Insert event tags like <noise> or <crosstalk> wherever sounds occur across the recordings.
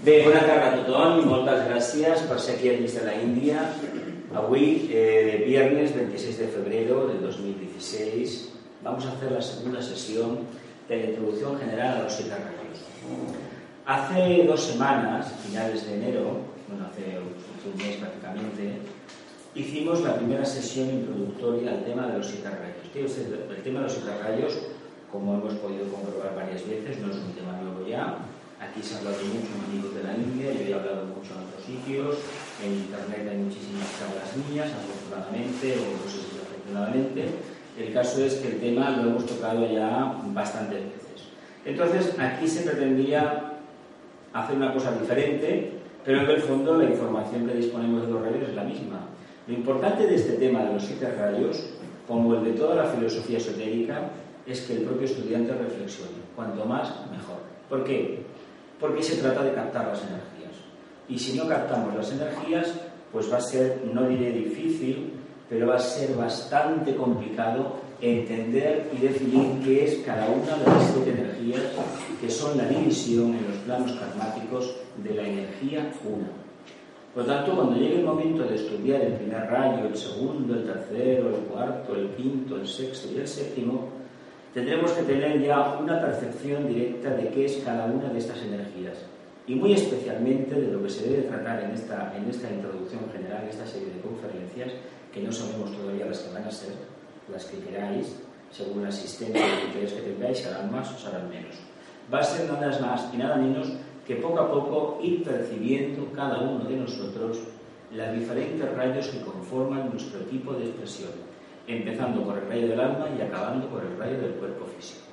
Bé, bona tarda a tothom i moltes gràcies per ser aquí de la Índia. Avui, eh, viernes 26 de febrero del 2016, vamos a hacer la segunda sesión de la introducción general a los siete. Hace dos semanas, finales de enero, bueno, hace un mes prácticamente, hicimos la primera sesión introductoria al tema de los siete rayos. El tema de los siete rayos, como hemos podido comprobar varias veces, no es un tema nuevo ya. Aquí se ha hablado mucho en amigos de la India, yo he hablado mucho en otros sitios, en Internet hay muchísimas charlas mías, afortunadamente, o no sé si afortunadamente. El caso es que el tema lo hemos tocado ya bastantes veces. Entonces, aquí se pretendía hacer una cosa diferente, pero en el fondo la información que disponemos de los rayos es la misma. Lo importante de este tema de los siete rayos, como el de toda la filosofía esotérica, es que el propio estudiante reflexione. Cuanto más, mejor. ¿Por qué? Porque se trata de captar las energías. Y si no captamos las energías, pues va a ser, no diré difícil, pero va a ser bastante complicado entender y definir qué es cada una de las siete energías que son la división en los planos karmáticos de la energía una. Por lo tanto, cuando llegue el momento de estudiar el primer rayo, el segundo, el tercero, el cuarto, el quinto, el sexto y el séptimo, tendremos que tener ya una percepción directa de qué es cada una de estas energías y muy especialmente de lo que se debe tratar en esta, en esta introducción general, en esta serie de conferencias, que no sabemos todavía las que van a ser, las que queráis, según la asistencia y interés que tengáis, serán más o serán menos. Va a ser nada más y nada menos que poco a poco ir percibiendo cada uno de nosotros los diferentes rayos que conforman nuestro tipo de expresión, empezando por el rayo del alma y acabando por el rayo del cuerpo físico.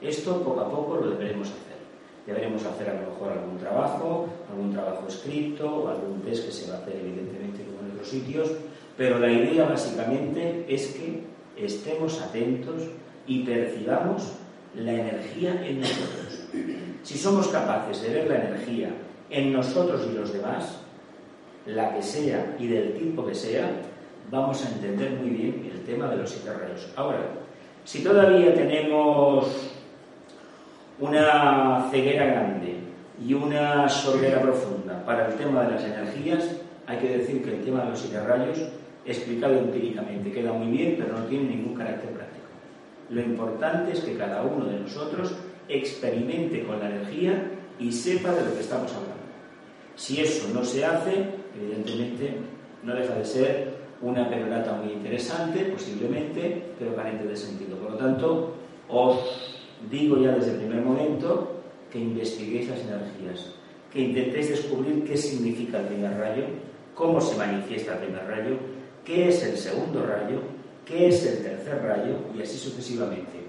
Esto poco a poco lo deberemos hacer. Deberemos hacer a lo mejor algún trabajo, algún trabajo escrito, algún test que se va a hacer evidentemente como en otros sitios, pero la idea básicamente es que estemos atentos y percibamos la energía en nosotros. Si somos capaces de ver la energía en nosotros y los demás, la que sea y del tipo que sea, vamos a entender muy bien el tema de los siete. Ahora, si todavía tenemos una ceguera grande y una sordera profunda para el tema de las energías, hay que decir que el tema de los siete explicado empíricamente, queda muy bien, pero no tiene ningún carácter práctico. Lo importante es que cada uno de nosotros experimente con la energía y sepa de lo que estamos hablando. Si eso no se hace, evidentemente no deja de ser una perorata muy interesante, posiblemente, pero carente de sentido. Por lo tanto, os digo ya desde el primer momento que investiguéis las energías, que intentéis descubrir qué significa el primer rayo, cómo se manifiesta el primer rayo, qué es el segundo rayo, qué es el tercer rayo y así sucesivamente.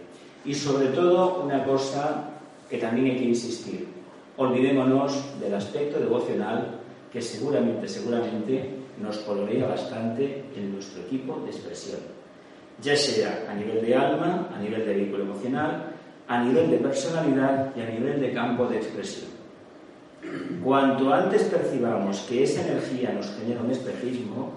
Y sobre todo una cosa que también hay que insistir, olvidémonos del aspecto devocional que seguramente, seguramente nos colorea bastante en nuestro equipo de expresión, ya sea a nivel de alma, a nivel de vehículo emocional, a nivel de personalidad y a nivel de campo de expresión. Cuanto antes percibamos que esa energía nos genera un espejismo,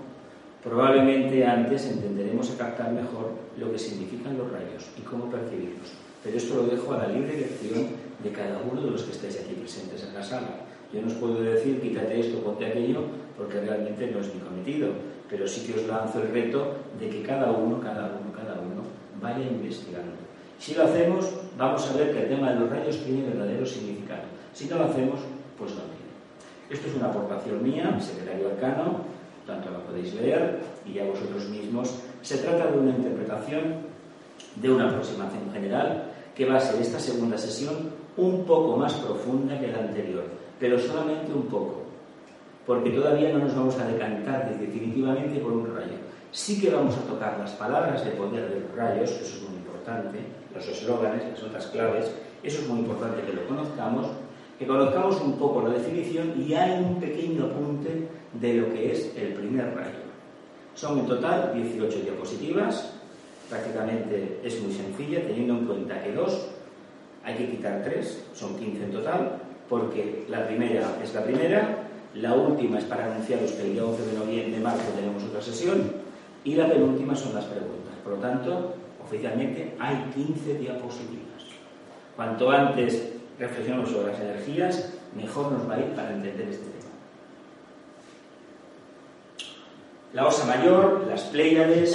probablemente antes entenderemos a captar mejor lo que significan los rayos y cómo percibirlos. Pero esto lo dejo a la libre elección de cada uno de los que estáis aquí presentes en la sala. Yo no os puedo decir quítate esto, ponte aquello, porque realmente no es mi cometido, pero sí que os lanzo el reto de que cada uno, cada uno, cada uno vaya investigando. Si lo hacemos, vamos a ver que el tema de los rayos tiene verdadero significado. Si no lo hacemos, pues no tiene. Esto es una aportación mía, secretario arcano, tanto la podéis leer y ya vosotros mismos. Se trata de una interpretación, de una aproximación general, que va a ser esta segunda sesión un poco más profunda que la anterior, pero solamente un poco, porque todavía no nos vamos a decantar definitivamente por un rayo. Sí que vamos a tocar las palabras de poder de los rayos, eso es muy importante, los eslóganes, las otras claves, eso es muy importante que lo conozcamos, que conozcamos un poco la definición y hay un pequeño apunte de lo que es el primer rayo. Son en total 18 diapositivas, prácticamente es muy sencilla, teniendo en cuenta que dos hay que quitar tres, son 15 en total, porque la primera es la primera, la última es para anunciaros que el día 11 de noviembre de marzo tenemos otra sesión y la penúltima son las preguntas. Por lo tanto, oficialmente hay 15 diapositivas. Cuanto antes reflexionamos sobre las energías, mejor nos va a ir para entender este tema. La osa mayor, las Pléyades,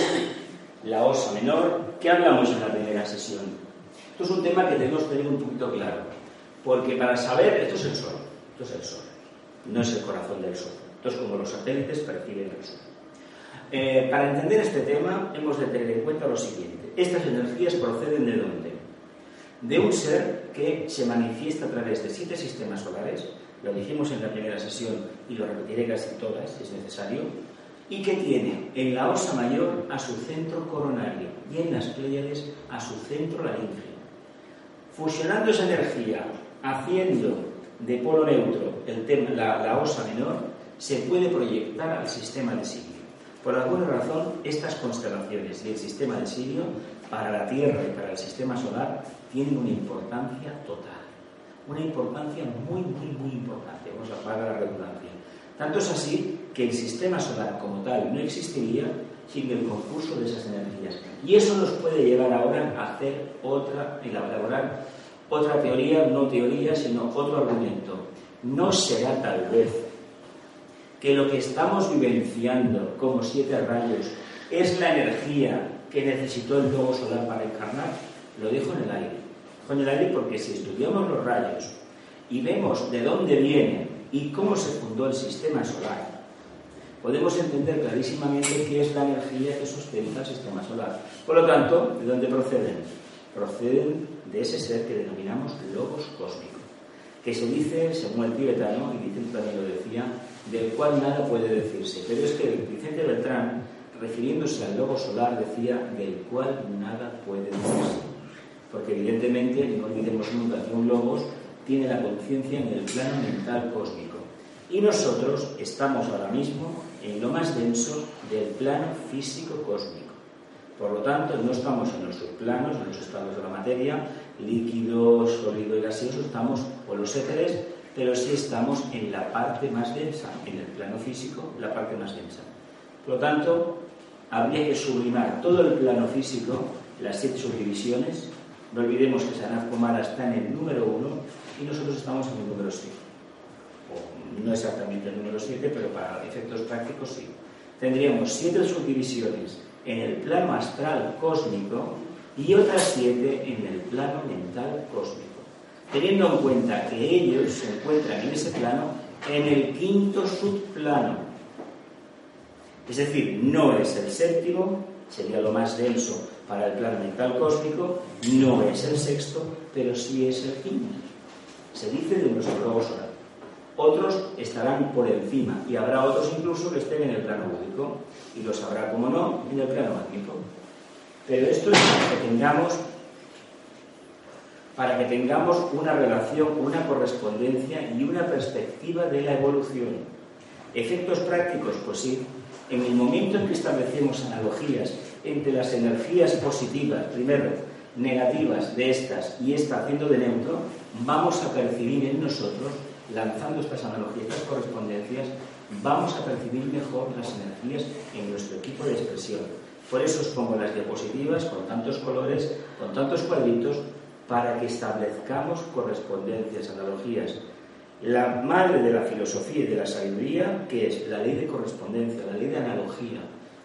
la osa menor, ¿qué hablamos en la primera sesión? Esto es un tema que tenemos que tener un poquito claro, porque para saber, esto es el Sol, esto es el Sol, no es el corazón del Sol, esto es como los satélites perciben el Sol. Eh, para entender este tema hemos de tener en cuenta lo siguiente, estas energías proceden de dónde? De un ser que se manifiesta a través de siete sistemas solares, lo dijimos en la primera sesión y lo repetiré casi todas si es necesario, y que tiene en la osa mayor a su centro coronario y en las Pléyades a su centro laringe. Fusionando esa energía, haciendo de polo neutro el tema, la, osa menor, se puede proyectar al sistema de Sirio. Por alguna razón, estas constelaciones y el sistema de Sirio para la Tierra y para el sistema solar tienen una importancia total. Una importancia muy, muy, muy importante. Vamos a pagar la redundancia. Tanto es así que el sistema solar como tal no existiría sin el concurso de esas energías. Y eso nos puede llevar ahora a hacer otra, elaborar otra teoría, no teoría, sino otro argumento. No será tal vez que lo que estamos vivenciando como siete rayos es la energía que necesitó el globo solar para encarnar. Lo dejo en el aire. Dejo en el aire porque si estudiamos los rayos y vemos de dónde vienen y cómo se fundó el sistema solar, podemos entender clarísimamente qué es la energía que sustenta el sistema solar. Por lo tanto, ¿de dónde proceden? Proceden de ese ser que denominamos logos cósmico, que se dice, según el tibetano, y Vicente también lo decía, del cual nada puede decirse. Pero es que Vicente Beltrán, refiriéndose al logo solar, decía del cual nada puede decirse. Porque evidentemente, no olvidemos nunca que un logos tiene la conciencia en el plano mental cósmico. Y nosotros estamos ahora mismo en lo más denso del plano físico cósmico. Por lo tanto, no estamos en los subplanos, en los estados de la materia, líquido, sólido y gaseoso, estamos, o los éteres, pero sí estamos en la parte más densa, en el plano físico, la parte más densa. Por lo tanto, habría que sublimar todo el plano físico, las siete subdivisiones. No olvidemos que Sanaz Kumara está en el número uno y nosotros estamos en el número siete no exactamente el número 7, pero para efectos prácticos sí. Tendríamos siete subdivisiones en el plano astral cósmico y otras siete en el plano mental cósmico, teniendo en cuenta que ellos se encuentran en ese plano en el quinto subplano. Es decir, no es el séptimo, sería lo más denso para el plano mental cósmico, no es el sexto, pero sí es el quinto. Se dice de nuestro solar. Otros estarán por encima y habrá otros incluso que estén en el plano búdico y los habrá, como no, en el plano mágico. Pero esto es para que tengamos para que tengamos una relación, una correspondencia y una perspectiva de la evolución. ¿Efectos prácticos? Pues sí. En el momento en que establecemos analogías entre las energías positivas, primero, negativas de estas y esta haciendo de neutro, vamos a percibir en nosotros lanzando estas analogías, estas correspondencias, vamos a percibir mejor las energías en nuestro equipo de expresión. Por eso os pongo las diapositivas con tantos colores, con tantos cuadritos, para que establezcamos correspondencias, analogías. La madre de la filosofía y de la sabiduría, que es la ley de correspondencia, la ley de analogía.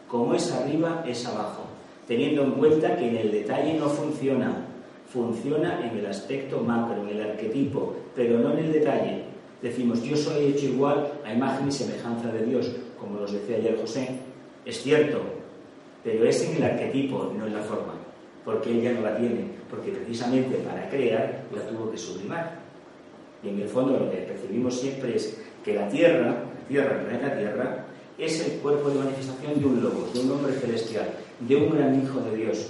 Como es arriba, es abajo. Teniendo en cuenta que en el detalle no funciona, funciona en el aspecto macro, en el arquetipo, pero no en el detalle. Decimos, yo soy hecho igual a imagen y semejanza de Dios, como nos decía ayer José. Es cierto, pero es en el arquetipo, no en la forma, porque ella no la tiene, porque precisamente para crear la tuvo que sublimar. Y en el fondo lo que percibimos siempre es que la Tierra, la Tierra, el planeta Tierra, es el cuerpo de manifestación de un lobo, de un hombre celestial, de un gran hijo de Dios,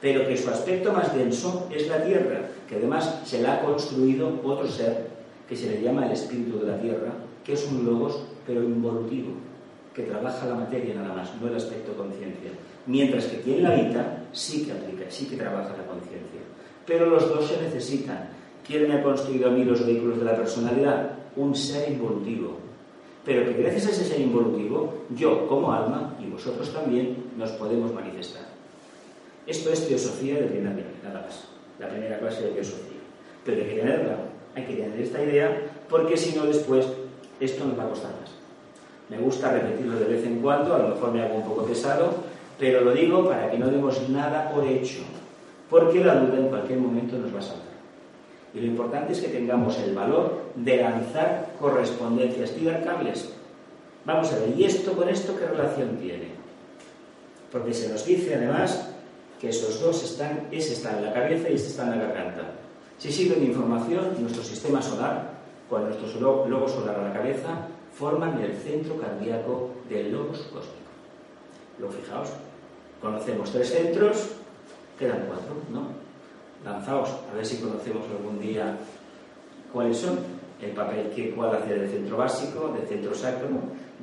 pero que su aspecto más denso es la tierra, que además se la ha construido otro ser que se le llama el espíritu de la tierra, que es un logos pero involutivo, que trabaja la materia nada más, no el aspecto conciencia. Mientras que quien la habita sí que aplica, sí que trabaja la conciencia. Pero los dos se necesitan. ¿Quién me ha construido a mí los vehículos de la personalidad? Un ser involutivo. Pero que gracias a ese ser involutivo, yo como alma y vosotros también nos podemos manifestar. Esto es teosofía de primera nivel, nada más, la primera clase de teosofía. pero hay que tenerla, hay que tener esta idea, porque si no después esto nos va a costar más. Me gusta repetirlo de vez en cuando, a lo mejor me hago un poco pesado, pero lo digo para que no demos nada por hecho, porque la duda en cualquier momento nos va a saltar. Y lo importante es que tengamos el valor de lanzar correspondencias, tirar cables. Vamos a ver, ¿y esto con esto qué relación tiene? Porque se nos dice además que esos dos están, ese está en la cabeza y este está en la garganta. Si sirven de información, nuestro sistema solar, con nuestro logo solar a la cabeza, forman el centro cardíaco del logos cósmico. Lo fijaos, conocemos tres centros, quedan cuatro, ¿no? Lanzaos, a ver si conocemos algún día cuáles son. El papel que cuál hace de centro básico, de centro sacro,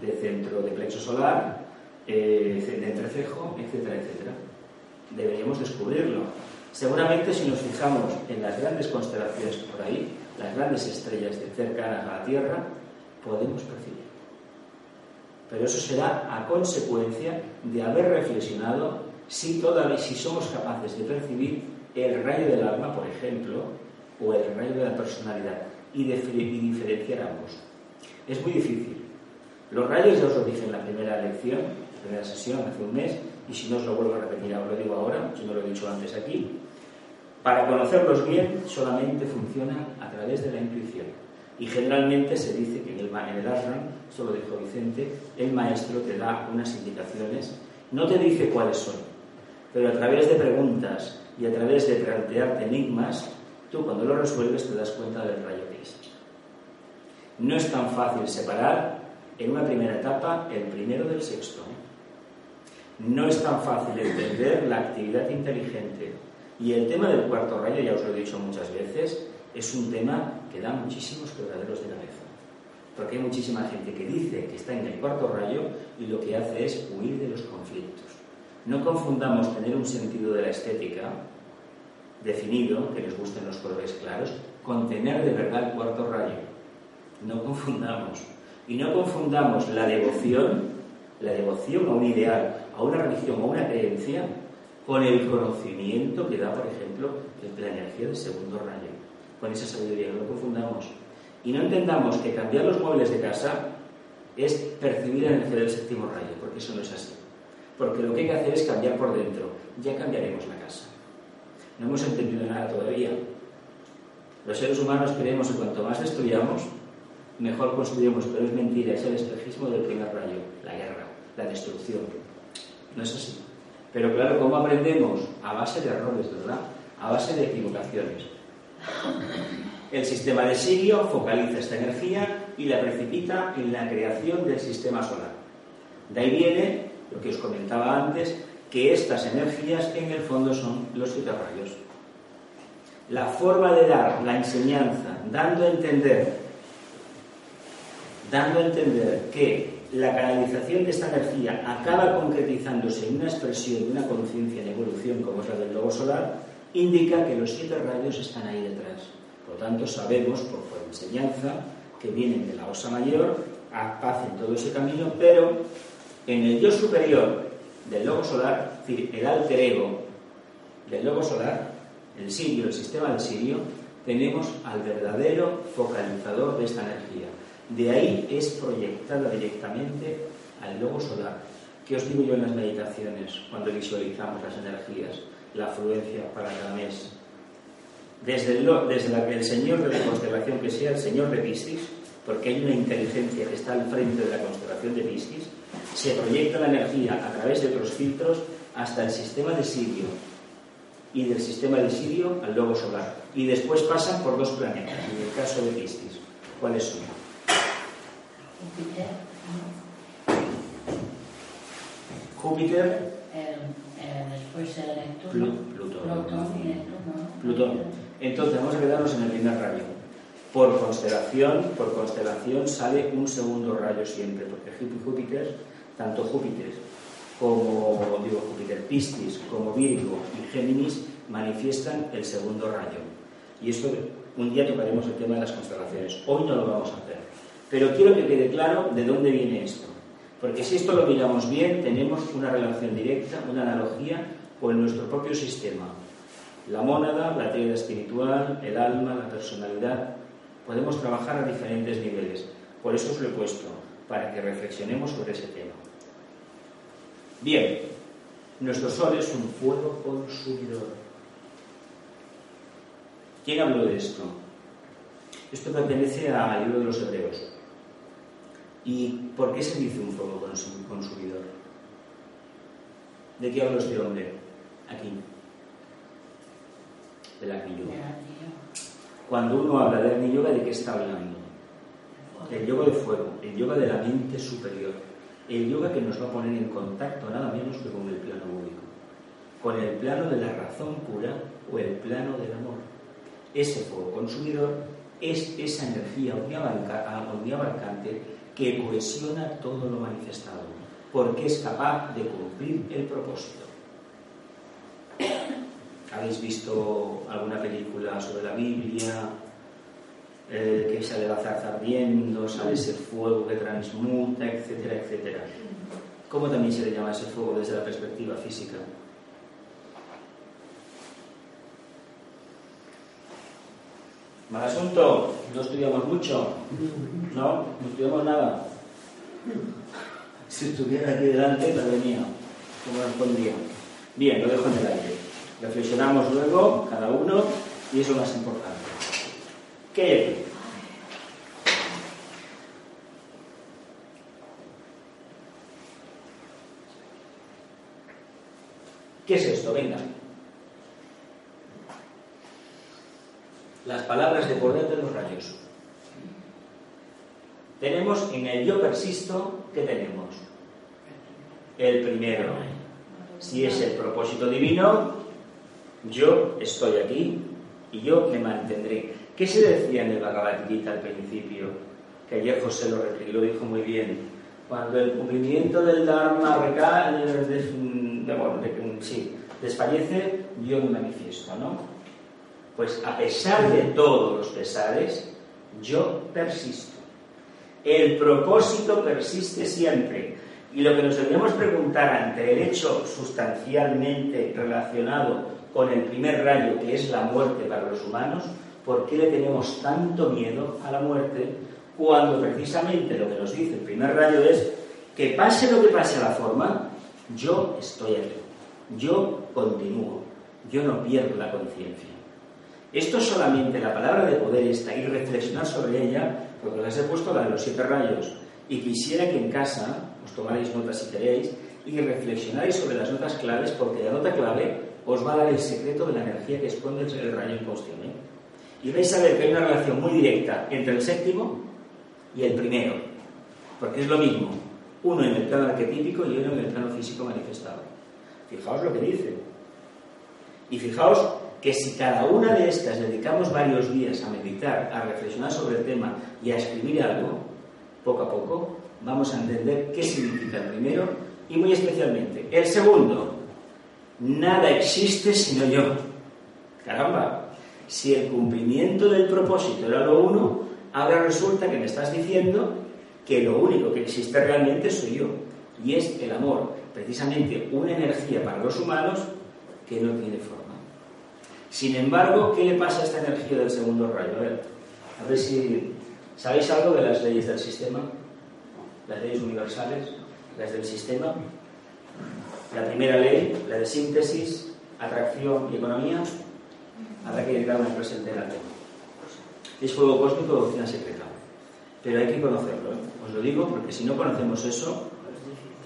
de centro de plexo solar, eh, de entrecejo, etcétera, etcétera. Deberíamos descubrirlo. Seguramente si nos fijamos en las grandes constelaciones por ahí, las grandes estrellas de cercanas a la Tierra, podemos percibir. Pero eso será a consecuencia de haber reflexionado si, todavía, si somos capaces de percibir el rayo del alma, por ejemplo, o el rayo de la personalidad, y, de, diferenciar ambos. Es muy difícil. Los rayos ya os lo dije en la primera lección, la primera sesión, hace un mes, y si no os lo vuelvo a repetir, ahora lo digo ahora, si no lo he dicho antes aquí. Para conocerlos bien, solamente funcionan a través de la intuición. Y generalmente se dice que en el, en el esto dijo Vicente, el maestro te da unas indicaciones, no te dice cuáles son, pero a través de preguntas y a través de plantearte enigmas, tú cuando lo resuelves te das cuenta del rayo que es. No es tan fácil separar en una primera etapa el primero del sexto. No es tan fácil entender la actividad inteligente. Y el tema del cuarto rayo, ya os lo he dicho muchas veces, es un tema que da muchísimos quebraderos de cabeza. Porque hay muchísima gente que dice que está en el cuarto rayo y lo que hace es huir de los conflictos. No confundamos tener un sentido de la estética definido, que les gusten los colores claros, con tener de verdad el cuarto rayo. No confundamos. Y no confundamos la devoción, la devoción a un ideal, a una religión, a una creencia, con el conocimiento que da, por ejemplo, la energía del segundo rayo con esa sabiduría, no lo confundamos. Y no entendamos que cambiar los muebles de casa es percibir la energía del séptimo rayo, porque eso no es así. Porque lo que hay que hacer es cambiar por dentro. Ya cambiaremos la casa. No hemos entendido nada todavía. Los seres humanos creemos que cuanto más destruyamos, mejor construimos, pero es mentira, es el espejismo del primer rayo, la guerra, la destrucción. No es así. Pero claro, ¿cómo aprendemos? A base de errores, ¿verdad? A base de equivocaciones. El sistema de Sirio focaliza esta energía y la precipita en la creación del sistema solar. De ahí viene lo que os comentaba antes, que estas energías en el fondo son los rayos. La forma de dar la enseñanza, dando a entender, dando a entender que la canalización de esta energía acaba concretizándose en una expresión de una conciencia en evolución como es la del lobo solar, indica que los siete rayos están ahí detrás. Por lo tanto, sabemos por, enseñanza que vienen de la osa mayor, hacen todo ese camino, pero en el yo superior del logo solar, es decir, el alter ego del logo solar, el sirio, el sistema del sirio, tenemos al verdadero focalizador de esta energía. De ahí es proyectada directamente al logo solar. ¿Qué os digo yo en las meditaciones cuando visualizamos las energías? la afluencia para cada mes. Desde, el, desde la, el Señor de la constelación que sea el Señor de Piscis, porque hay una inteligencia que está al frente de la constelación de Piscis, se proyecta la energía a través de otros filtros hasta el sistema de Sirio y del sistema de Sirio al logo solar. Y después pasan por dos planetas, en el caso de Piscis. ¿Cuáles son? Júpiter. Plutón. Entonces vamos a quedarnos en el primer rayo. Por constelación, por constelación sale un segundo rayo siempre, porque Júpiter, tanto Júpiter como digo Júpiter, Piscis, como Virgo y Géminis manifiestan el segundo rayo. Y esto un día tocaremos el tema de las constelaciones. Hoy no lo vamos a hacer. Pero quiero que quede claro de dónde viene esto. Porque si esto lo miramos bien, tenemos una relación directa, una analogía con nuestro propio sistema. La mónada, la teoría espiritual, el alma, la personalidad. Podemos trabajar a diferentes niveles. Por eso os lo he puesto, para que reflexionemos sobre ese tema. Bien, nuestro sol es un fuego consumidor. ¿Quién habló de esto? Esto pertenece al libro de los Hebreos. ¿Y por qué se dice un fuego consumidor? ¿De qué habla este hombre? Aquí. Del Agni Cuando uno habla del Agni ¿de qué está hablando? El yoga de fuego, el yoga de la mente superior, el yoga que nos va a poner en contacto nada menos que con el plano único, con el plano de la razón pura o el plano del amor. Ese fuego consumidor es esa energía omniabarcante que cohesiona todo lo manifestado, porque es capaz de cumplir el propósito. ¿Habéis visto alguna película sobre la Biblia? Eh, que sale la zarza ardiendo, sale ese fuego que transmuta, etcétera, etcétera. ¿Cómo también se le llama ese fuego desde la perspectiva física? Mal asunto, no estudiamos mucho, ¿no? No estudiamos nada. Si estuviera aquí delante, la venía, como respondía. Bien, lo dejo en el aire. Reflexionamos luego, cada uno, y eso es más importante. ¿Qué ¿Qué es esto? Venga. Las palabras de poder de los rayos. Tenemos en el yo persisto, ¿qué tenemos? El primero. Si es el propósito divino, yo estoy aquí y yo me mantendré. ¿Qué se decía en el Bhagavad al principio? Que ayer José lo, dijo muy bien. Cuando el cumplimiento del Dharma recae, sí, desfallece, yo me manifiesto, ¿no? Pues a pesar de todos los pesares, yo persisto. El propósito persiste siempre. Y lo que nos debemos preguntar ante el hecho sustancialmente relacionado con el primer rayo, que es la muerte para los humanos, ¿por qué le tenemos tanto miedo a la muerte cuando precisamente lo que nos dice el primer rayo es que pase lo que pase a la forma, yo estoy aquí, yo continúo, yo no pierdo la conciencia. Esto solamente la palabra de poder está y reflexionar sobre ella, porque les he puesto la de los siete rayos, y quisiera que en casa os tomarais notas si queréis y reflexionáis sobre las notas claves, porque la nota clave os va a dar el secreto de la energía que esconde el rayo en cuestión. Y vais a ver que hay una relación muy directa entre el séptimo y el primero, porque es lo mismo, uno en el plano arquetípico y uno en el plano físico manifestado. Fijaos lo que dice. Y fijaos que si cada una de estas dedicamos varios días a meditar, a reflexionar sobre el tema y a escribir algo, poco a poco vamos a entender qué significa el primero y muy especialmente el segundo. Nada existe sino yo. Caramba, si el cumplimiento del propósito era lo uno, ahora resulta que me estás diciendo que lo único que existe realmente soy yo. Y es el amor, precisamente una energía para los humanos que no tiene forma. Sin embargo, ¿qué le pasa a esta energía del segundo rayo? A ver, a ver si sabéis algo de las leyes del sistema, las leyes universales, las del sistema. La primera ley, la de síntesis, atracción y economía, habrá que llegar una presente en la. Es fuego cósmico doctrina secreta. Pero hay que conocerlo, ¿eh? os lo digo, porque si no conocemos eso,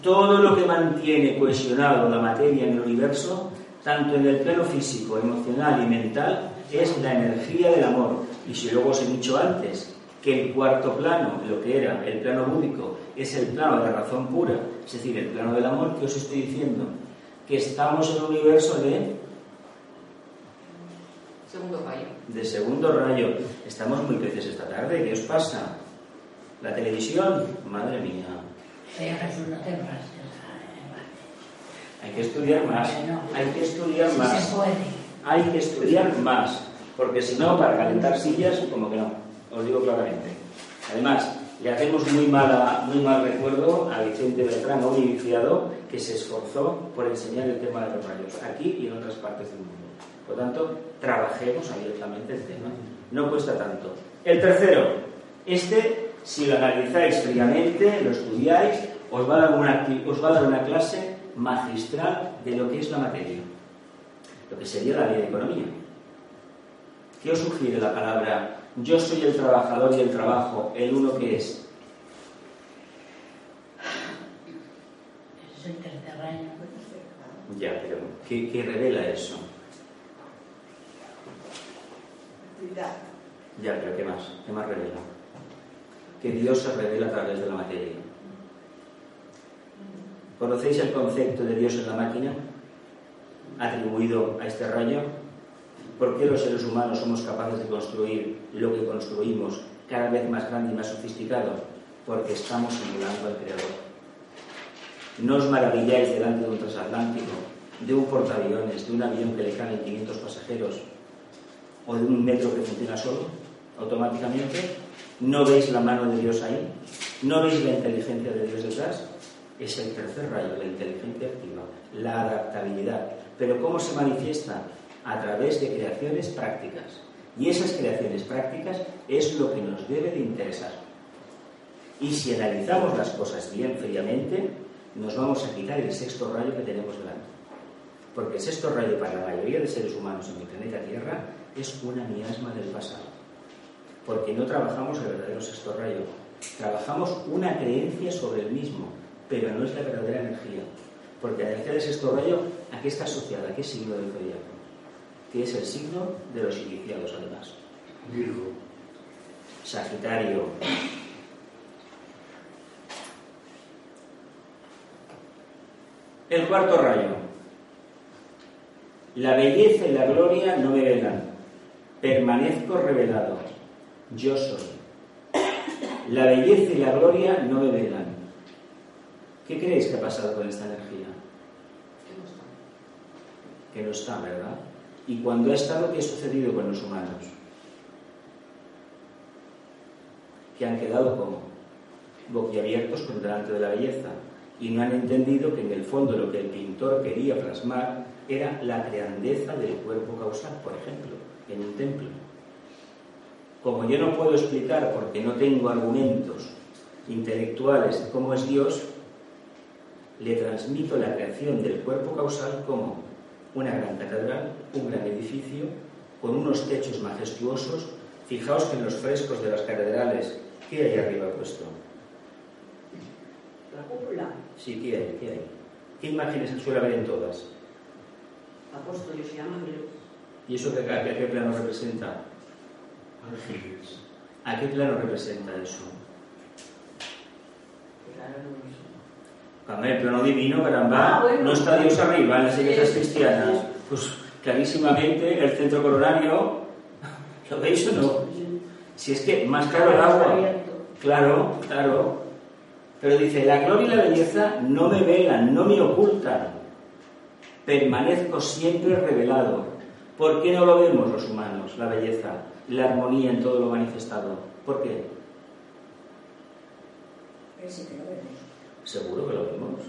todo lo que mantiene cohesionado la materia en el universo, tanto en el plano físico, emocional y mental, es la energía del amor. Y si luego os he dicho antes que el cuarto plano, lo que era el plano búdico, es el plano de la razón pura, es decir, el plano del amor, ¿qué os estoy diciendo? Que estamos en un universo de Segundo rayo. De segundo rayo. Estamos muy peces esta tarde. ¿Qué os pasa? La televisión, madre mía. Hay que estudiar más. Hay que estudiar más. Hay que estudiar más. Porque si no, para calentar sillas, como que no. Os digo claramente. Además, le hacemos muy, mala, muy mal recuerdo a Vicente Beltrán, un iniciado que se esforzó por enseñar el tema de los rayos, aquí y en otras partes del mundo. Por lo tanto, trabajemos abiertamente el tema. No cuesta tanto. El tercero, este, si lo analizáis fríamente, lo estudiáis, os va a dar una, os va a dar una clase magistral de lo que es la materia, lo que sería la ley de economía. ¿Qué os sugiere la palabra yo soy el trabajador y el trabajo, el uno que es? Es el tercer rayo. Ya, pero ¿qué, qué revela eso? Actividad. Ya, pero ¿qué más? ¿Qué más revela? Que Dios se revela a través de la materia. ¿Conocéis el concepto de Dios en la máquina? Atribuido a este rayo. ¿Por qué los seres humanos somos capaces de construir lo que construimos cada vez más grande y más sofisticado? Porque estamos simulando al Creador. No os maravilláis delante de un transatlántico, de un portaaviones, de un avión que le caben 500 pasajeros o de un metro que funciona solo, automáticamente. ¿No veis la mano de Dios ahí? ¿No veis la inteligencia de Dios detrás? Es el tercer rayo, la inteligencia activa, la adaptabilidad. Pero ¿cómo se manifiesta? A través de creaciones prácticas. Y esas creaciones prácticas es lo que nos debe de interesar. Y si analizamos las cosas bien fríamente, nos vamos a quitar el sexto rayo que tenemos delante. Porque el sexto rayo para la mayoría de seres humanos en el planeta Tierra es una miasma del pasado. Porque no trabajamos el verdadero sexto rayo, trabajamos una creencia sobre el mismo, pero no es la verdadera energía. Porque la energía del sexto rayo, ¿a qué está asociada? ¿A qué signo del zodiaco? Que es el signo de los iniciados, además. Virgo. Sagitario. El cuarto rayo. La belleza y la gloria no me velan. Permanezco revelado. Yo soy. La belleza y la gloria no me velan. ¿Qué creéis que ha pasado con esta energía? Que no está, ¿verdad? Y cuando ha estado, ¿qué ha sucedido con los humanos? Que han quedado como boquiabiertos con delante de la belleza y no han entendido que en el fondo lo que el pintor quería plasmar era la grandeza del cuerpo causal, por ejemplo, en un templo. Como yo no puedo explicar porque no tengo argumentos intelectuales de cómo es Dios, le transmito la creación del cuerpo causal como una gran catedral, un gran edificio, con unos techos majestuosos. Fijaos que en los frescos de las catedrales, ¿qué hay arriba puesto? La cúpula. Sí, ¿qué hay? ¿Qué hay? ¿Qué imágenes suele haber en todas? Apóstoles y ángeles. ¿Y eso qué, a qué plano representa? Ángeles. ¿A qué plano representa eso? Claro, no lo sé. Cuando el plano divino, caramba, Ah, bueno. no está Dios arriba en las iglesias cristianas. Pues clarísimamente el centro coronario, <laughs> ¿lo veis o no? Si es que más claro el agua. Claro, claro. Pero dice, la gloria y la belleza no me velan, no me ocultan. Permanezco siempre revelado. ¿Por qué no lo vemos los humanos, la belleza, la armonía en todo lo manifestado? ¿Por qué? Que lo vemos. Seguro que lo vemos.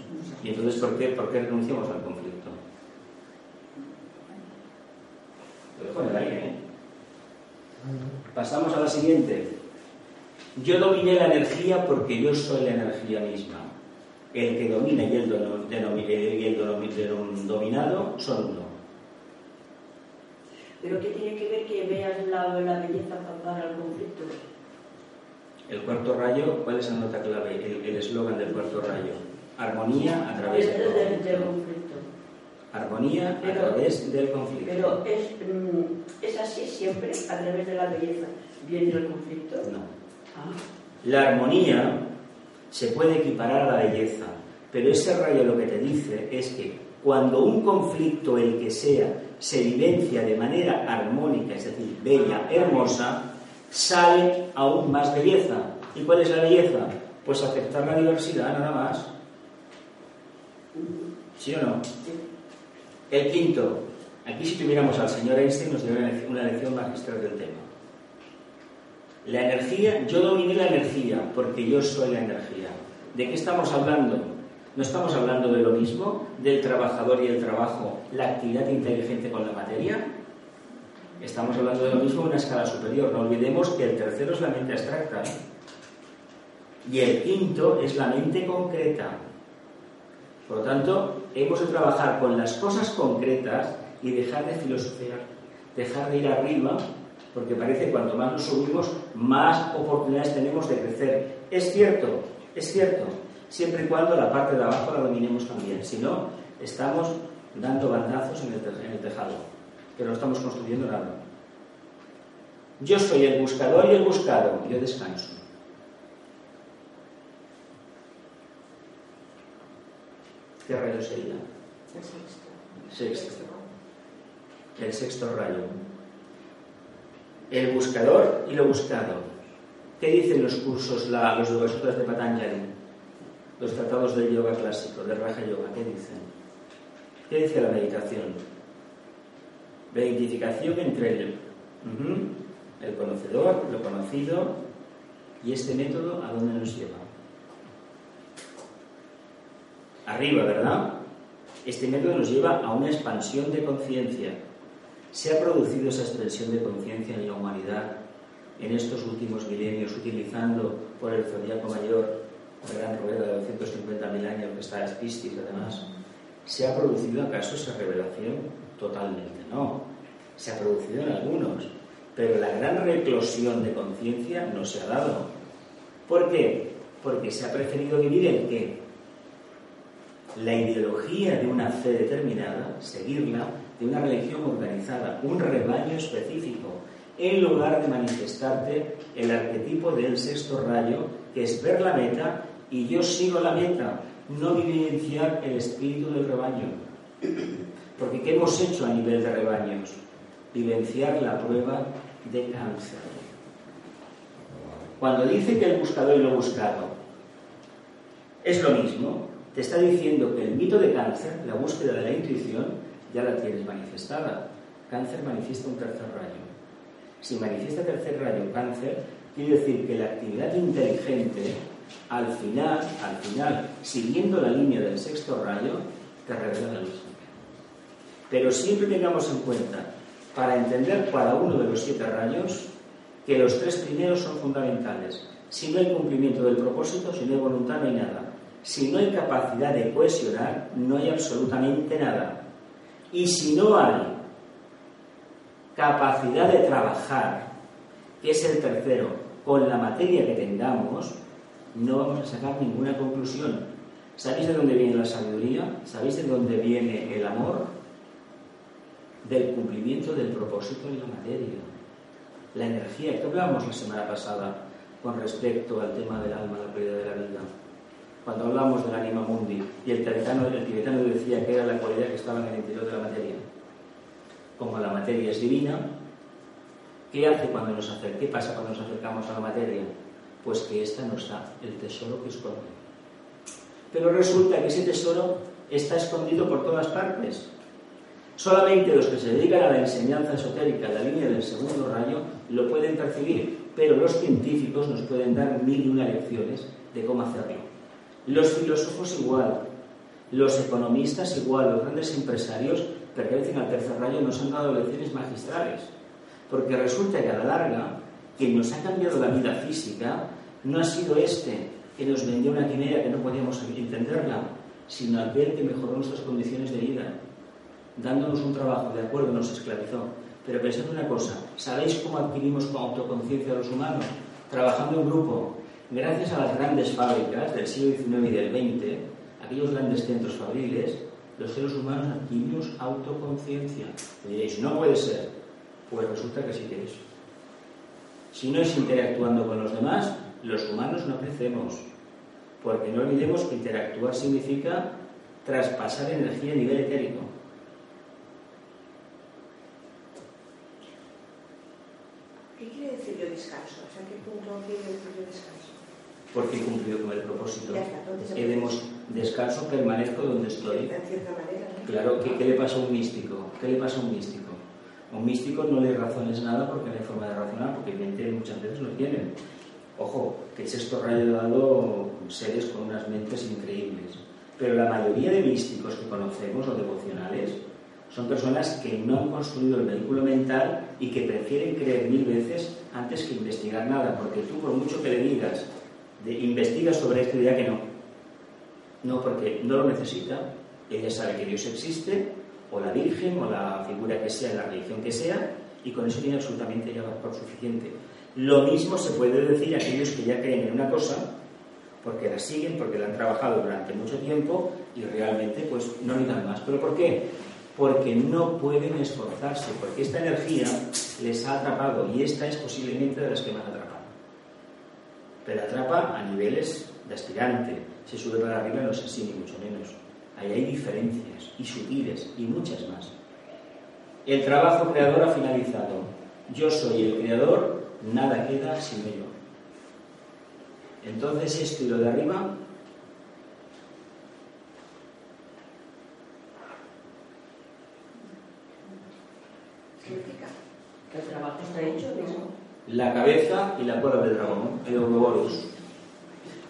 ¿Y entonces por qué, por qué renunciamos al conflicto? Lo dejo en ¿eh? Pasamos a la siguiente. Yo dominé la energía porque yo soy la energía misma. El que domina y el, dominado son uno. Pero ¿qué tiene que ver que veas de la belleza para el conflicto? El cuarto rayo, ¿cuál es la nota clave? El eslogan del cuarto rayo. Armonía a través Es del del, del conflicto. conflicto. Armonía a Pero- través del conflicto. Pero es, mm, es así siempre a través de la belleza. ¿Viene el conflicto? No. Ah, La armonía se puede equiparar a la belleza, pero ese rayo lo que te dice es que cuando un conflicto, el que sea, se vivencia de manera armónica, es decir, bella, hermosa, sale aún más belleza. ¿Y cuál es la belleza? Pues aceptar la diversidad, nada más. ¿Sí o no? El quinto, aquí si tuviéramos al señor Einstein nos daría una lección magistral del tema. La energía, yo dominé la energía porque yo soy la energía. ¿De qué estamos hablando? ¿No estamos hablando de lo mismo? ¿Del trabajador y el trabajo, la actividad inteligente con la materia? Estamos hablando de lo mismo en una escala superior. No olvidemos que el tercero es la mente abstracta ¿eh? y el quinto es la mente concreta. Por lo tanto, hemos de trabajar con las cosas concretas y dejar de filosofear, dejar de ir arriba, porque parece que cuanto más nos subimos, más oportunidades tenemos de crecer. Es cierto, es cierto, siempre y cuando la parte de abajo la dominemos también. Si no, estamos dando bandazos en el, tejado, que no estamos construyendo nada. Yo soy el buscador y el buscado, yo descanso. ¿Qué rayo sería? El sexto. Sexto. El sexto rayo. El buscador y lo buscado. ¿Qué dicen los cursos, la, los Yogasutras de Patanjali? Los tratados del yoga clásico, de Raja Yoga, ¿qué dicen? ¿Qué dice la meditación? La identificación entre el, el conocedor, lo conocido, y este método, ¿a dónde nos lleva? Arriba, ¿verdad? Este método nos lleva a una expansión de conciencia. Se ha producido esa expansión de conciencia en la humanidad en estos últimos milenios, utilizando por el zodiaco mayor, la gran rueda de 250.000 años que está Piscis, además. ¿Se ha producido acaso esa revelación? Totalmente no. Se ha producido en algunos, pero la gran reclosión de conciencia no se ha dado. ¿Por qué? Porque se ha preferido vivir en qué? La ideología de una fe determinada, seguirla, de una religión organizada, un rebaño específico, en lugar de manifestarte el arquetipo del sexto rayo, que es ver la meta y yo sigo la meta, no vivenciar el espíritu del rebaño. Porque ¿qué hemos hecho a nivel de rebaños? Vivenciar la prueba de cáncer. Cuando dice que el buscador y lo buscado es lo mismo, te está diciendo que el mito de cáncer, la búsqueda de la intuición, ya la tienes manifestada. Cáncer manifiesta un tercer rayo. Si manifiesta tercer rayo cáncer, quiere decir que la actividad inteligente, al final, al final, siguiendo la línea del sexto rayo, te revela la luz. Pero siempre tengamos en cuenta, para entender cada uno de los siete rayos, que los tres primeros son fundamentales. Si no hay cumplimiento del propósito, si no hay voluntad, no hay nada. Si no hay capacidad de cohesionar, no hay absolutamente nada. Y si no hay capacidad de trabajar, que es el tercero, con la materia que tengamos, no vamos a sacar ninguna conclusión. ¿Sabéis de dónde viene la sabiduría? ¿Sabéis de dónde viene el amor? Del cumplimiento del propósito en la materia. La energía, que hablábamos la semana pasada con respecto al tema del alma, la pérdida de la vida. Cuando hablamos del anima mundi y el tibetano, el tibetano decía que era la cualidad que estaba en el interior de la materia. Como la materia es divina, ¿qué hace cuando nos acercamos? ¿Qué pasa cuando nos acercamos a la materia? Pues que esta nos da el tesoro que esconde. Pero resulta que ese tesoro está escondido por todas partes. Solamente los que se dedican a la enseñanza esotérica, la línea del segundo rayo, lo pueden percibir, pero los científicos nos pueden dar mil y una lecciones de cómo hacerlo. Los filósofos igual, los economistas igual, los grandes empresarios pertenecen al tercer rayo nos han dado lecciones magistrales. Porque resulta que a la larga, quien nos ha cambiado la vida física no ha sido este que nos vendió una quimera que no podíamos entenderla, sino aquel que mejoró nuestras condiciones de vida dándonos un trabajo, de acuerdo, nos esclavizó. Pero pensad una cosa, ¿sabéis cómo adquirimos autoconciencia los humanos? Trabajando en grupo. Gracias a las grandes fábricas del siglo XIX y del XX, aquellos grandes centros fabriles, los seres humanos adquirimos autoconciencia. Diréis, no puede ser. Pues resulta que sí que es. Si no es interactuando con los demás, los humanos no crecemos. Porque no olvidemos que interactuar significa traspasar energía a nivel etérico. ¿Qué quiere decir yo descanso? ¿A qué punto quiere decir yo descanso? Porque he cumplido con el propósito. Ya está, entonces- He demos- descanso, permanezco donde estoy. En cierta manera. ¿no? Claro, ¿qué, ¿qué le pasa a un místico? ¿Qué le pasa a un místico? A un místico no le razones nada porque no hay forma de razonar, porque mente muchas veces no tienen. Ojo, que rayo ha dado seres con unas mentes increíbles. Pero la mayoría de místicos que conocemos o devocionales Son personas que no han construido el vehículo mental y que prefieren creer mil veces antes que investigar nada, porque tú por mucho que le digas, de, investiga sobre esto, dirá que no. No, porque no lo necesita. Ella sabe que Dios existe, o la Virgen, o la figura que sea, la religión que sea, y con eso tiene absolutamente ya por suficiente. Lo mismo se puede decir a aquellos que ya creen en una cosa, porque la siguen, porque la han trabajado durante mucho tiempo y realmente pues no necesitan más. ¿Pero por qué? Porque no pueden esforzarse, porque esta energía les ha atrapado y esta es posiblemente de las que más atrapan. Pero atrapa a niveles de aspirante, se sube para arriba no es así ni mucho menos. Ahí hay diferencias y sutiles y muchas más. El trabajo creador ha finalizado. Yo soy el creador, nada queda sin yo. Entonces esto y lo de arriba Que el trabajo está hecho mismo. la cabeza y la cola del dragón, el Ouroboros.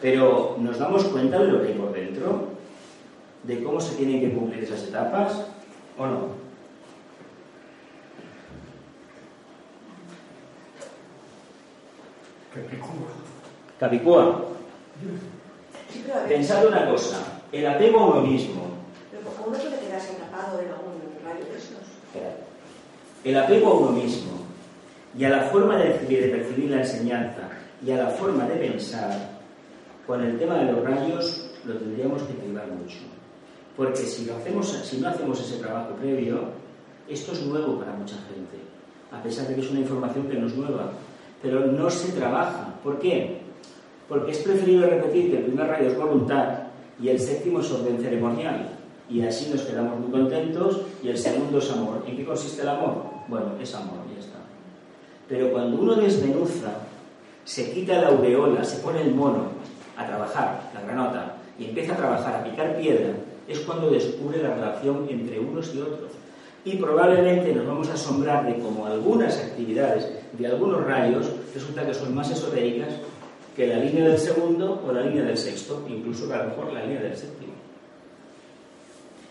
Pero ¿nos damos cuenta de lo que hay por dentro? ¿De cómo se tienen que cumplir esas etapas? ¿O no? Capicúa. Capicúa, pensad una cosa, el apego a uno mismo, pero como uno puede quedarse atrapado en algún rayo de estos. El apego a uno mismo y a la forma de percibir, la enseñanza y a la forma de pensar, con el tema de los rayos lo tendríamos que cuidar mucho. Porque si, lo hacemos, si no hacemos ese trabajo previo, esto es nuevo para mucha gente, a pesar de que es una información que no es nueva, pero no se trabaja. ¿Por qué? Porque es preferible repetir que el primer rayo es voluntad y el séptimo es orden ceremonial. Y así nos quedamos muy contentos y el segundo es amor. ¿En qué consiste el amor? Bueno, es amor, ya está. Pero cuando uno desmenuza, se quita la aureola, se pone el mono a trabajar, la granota, y empieza a trabajar, a picar piedra, es cuando descubre la relación entre unos y otros. Y probablemente nos vamos a asombrar de cómo algunas actividades de algunos rayos resulta que son más esotéricas que la línea del segundo o la línea del sexto, incluso que a lo mejor la línea del séptimo.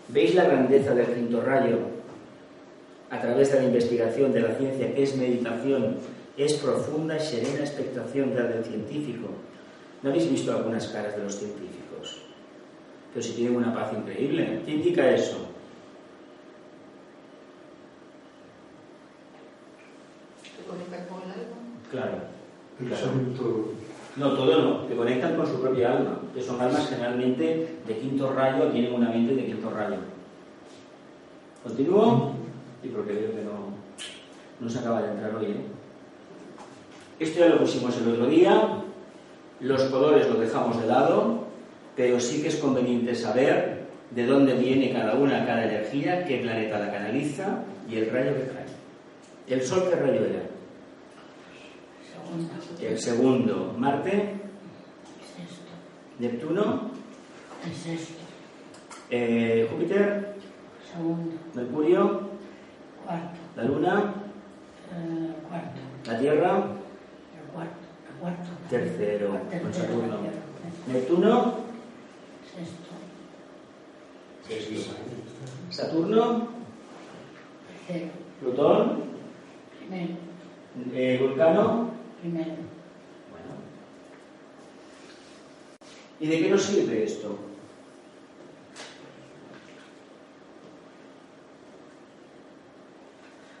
¿Veis la grandeza del quinto rayo a través de la investigación de la ciencia, que es meditación, es profunda y serena expectación del científico? ¿No habéis visto algunas caras de los científicos? Pero si tienen una paz increíble. ¿Qué indica eso? Se conecta con el alma. Claro. Pensamiento. No, todo no, que conectan con su propia alma, que son almas generalmente de quinto rayo, tienen una mente de quinto rayo. ¿Continúo? Y porque veo que no, no se acaba de entrar hoy. ¿eh? Esto ya lo pusimos el otro día, los colores los dejamos de lado, pero sí que es conveniente saber de dónde viene cada una, cada energía, qué planeta la canaliza y el rayo que trae. ¿El Sol qué rayo era? El segundo, Marte, Sexto. Neptuno, El sexto. eh, Júpiter, Segundo. Mercurio, Cuarto. la Luna, Eh, cuarto. la Tierra, El cuarto. El cuarto. tercero, con Saturno. Neptuno, Sexto. Saturno, Tercero. Plutón, Primero. eh, Vulcano. Primero. Bueno. ¿Y de qué nos sirve esto?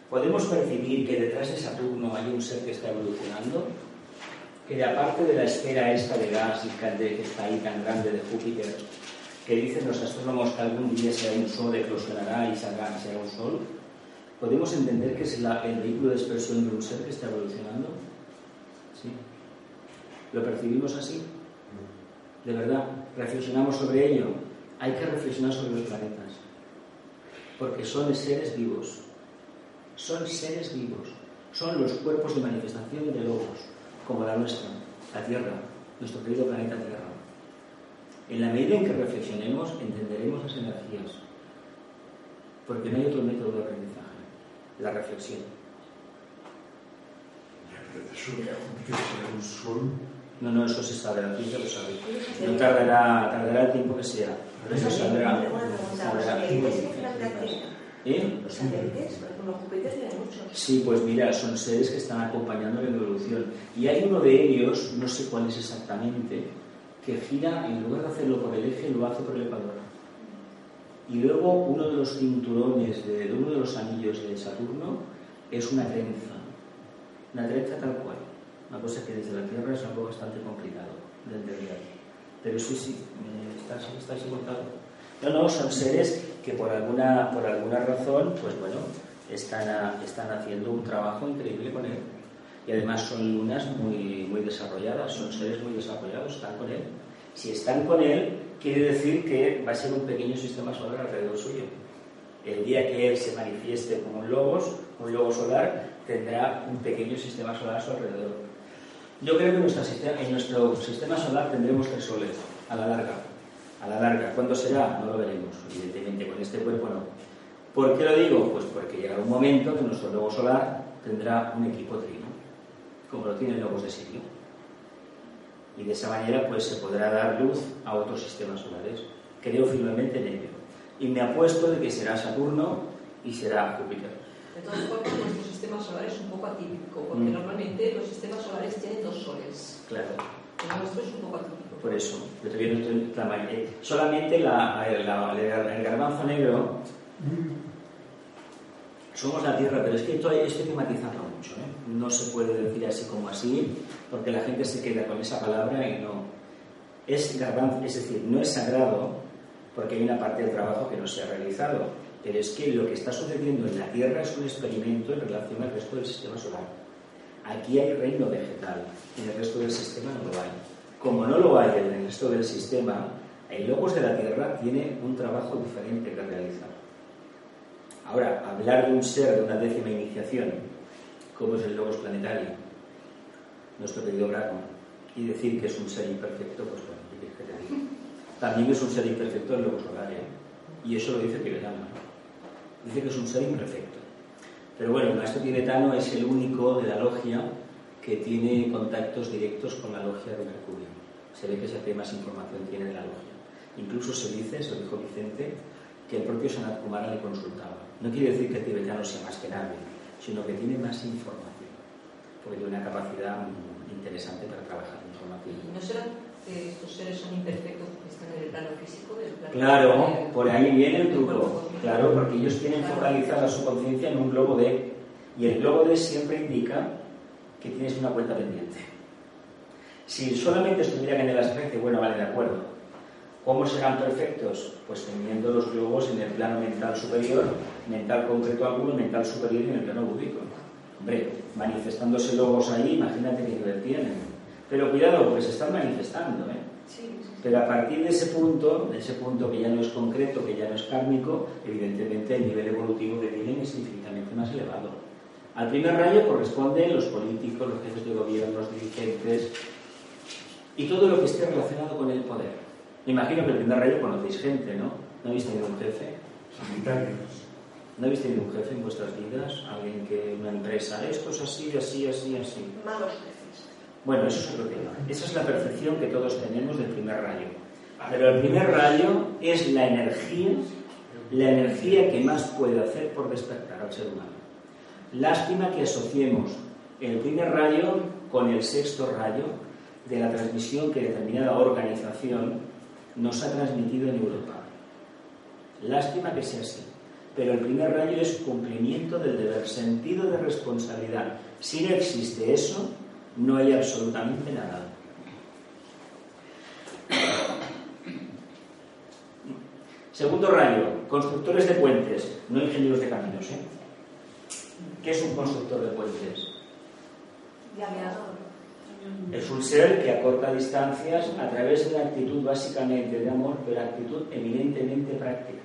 Podemos percibir que detrás de Saturno hay un ser que está evolucionando, que aparte de la esfera esta de gas y que está ahí tan grande de Júpiter, que dicen los astrónomos que algún día será un sol, eclosionará y salga, será un sol, ¿podemos entender que es el vehículo de expresión de un ser que está evolucionando? ¿Lo percibimos así? ¿De verdad? ¿Reflexionamos sobre ello? Hay que reflexionar sobre los planetas, porque son seres vivos, son seres vivos, son los cuerpos de manifestación de logos, como la nuestra, la Tierra, nuestro querido planeta Tierra. En la medida en que reflexionemos, entenderemos las energías, porque no hay otro método de aprendizaje, la reflexión. Eso No, no, eso se sabe, la ciencia lo sabe. No tardará, tardará el tiempo que sea. Eso saldrá. ¿Eh? Los satélites, Júpiter tiene muchos. Sí, pues mira, son seres que están acompañando la evolución. Y hay uno de ellos, no sé cuál es exactamente, que gira, en lugar de hacerlo por el eje, lo hace por el ecuador. Y luego uno de los cinturones, de, de uno de los anillos de Saturno, es una trenza. Una trenza tal cual. Una cosa que desde la Tierra es algo bastante complicado de entender. Pero sí, sí, está, así- está así contado. No, no, son seres que por alguna, por alguna razón, pues bueno, están, están haciendo un trabajo increíble con él. Y además son lunas muy, muy desarrolladas, son seres muy desarrollados, están con él. Si están con él, quiere decir que va a ser un pequeño sistema solar alrededor suyo. El día que él se manifieste como un logos, un logo solar, tendrá un pequeño sistema solar a su alrededor. Yo creo que en, nuestro sistema solar tendremos tres soles, a la larga. A la larga. ¿Cuándo será? No lo veremos, evidentemente, con este cuerpo no. ¿Por qué lo digo? Pues porque llegará un momento que nuestro logo solar tendrá un equipo trino, como lo tienen logos de Sirio. Y de esa manera pues se podrá dar luz a otros sistemas solares. Creo firmemente en ello. Y me apuesto de que será Saturno y será Júpiter. De todas formas, nuestro sistema solar es un poco atípico, porque Mm. normalmente los sistemas solares tienen dos soles. Claro. El nuestro es un poco atípico. Por eso, yo. Eh, Solamente la, la- la- el garbanzo negro, somos la Tierra, pero es que esto, hay- esto hay que matizarlo mucho. ¿eh? No se puede decir así como así, porque la gente se queda con esa palabra y no. Es garbanzo, es decir, no es sagrado, porque hay una parte del trabajo que no se ha realizado, pero es que lo que está sucediendo en la Tierra es un experimento en relación al resto del sistema solar. Aquí hay reino vegetal, en el resto del sistema no lo hay. Como no lo hay en el resto del sistema, el Logos de la Tierra tiene un trabajo diferente que realizar. Ahora, hablar de un ser de una décima iniciación, como es el Logos planetario, nuestro querido Braco, y decir que es un ser imperfecto, pues bueno, ¿qué que te diga? También es un ser imperfecto el Logos solar, ¿eh? y eso lo dice Tibetano. Dice que es un ser imperfecto. Pero bueno, el maestro tibetano es el único de la logia que tiene contactos directos con la logia de Mercurio. Se ve que es el que más información tiene de la logia. Incluso se dice, se lo dijo Vicente, que el propio Sanat Kumara le consultaba. No quiere decir que el tibetano sea más que nadie, sino que tiene más información, porque tiene una capacidad interesante para trabajar en información. ¿Y no será que estos seres son imperfectos están en el plano físico del plano Claro, por ahí viene el truco. Claro, porque ellos tienen focalizada su conciencia en un globo D. Y el globo D siempre indica que tienes una cuenta pendiente. Si solamente estuvieran en el aspecto, bueno, vale, de acuerdo. ¿Cómo serán perfectos? Pues teniendo los globos en el plano mental superior, mental concreto alguno, mental superior y en el plano búdico. Hombre, manifestándose logos ahí, imagínate qué nivel tienen. Pero cuidado, porque se están manifestando, ¿eh? Sí. Pero a partir de ese punto, de ese punto que ya no es concreto, que ya no es kármico, evidentemente el nivel evolutivo que tienen es infinitamente más elevado. Al primer rayo corresponden los políticos, los jefes de gobierno, los dirigentes y todo lo que esté relacionado con el poder. Me imagino que el primer rayo conocéis gente, ¿no? ¿No habéis tenido un jefe? Sagitarios. ¿No habéis tenido un jefe en vuestras vidas? Alguien que, una empresa, esto es así, así, así, así. Malos jefes. Bueno, eso es otro tema. Esa es la percepción que todos tenemos del primer rayo. Pero el primer rayo es la energía, la energía que más puede hacer por despertar al ser humano. Lástima que asociemos el primer rayo con el sexto rayo de la transmisión que determinada organización nos ha transmitido en Europa. Lástima que sea así. Pero el primer rayo es cumplimiento del deber, sentido de responsabilidad. Si no existe eso, no hay absolutamente nada. Segundo rayo, constructores de puentes, no ingenieros de caminos. ¿eh? ¿Qué es un constructor de puentes? Es un ser que acorta distancias a través de una actitud básicamente de amor, pero actitud eminentemente práctica.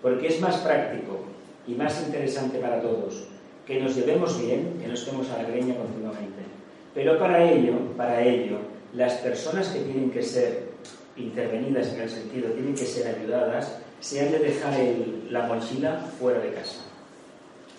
Porque es más práctico y más interesante para todos que nos llevemos bien, que no estemos a la greña continuamente. Pero para ello, para ello, las personas que tienen que ser intervenidas en el sentido, tienen que ser ayudadas, se han de dejar la mochila fuera de casa.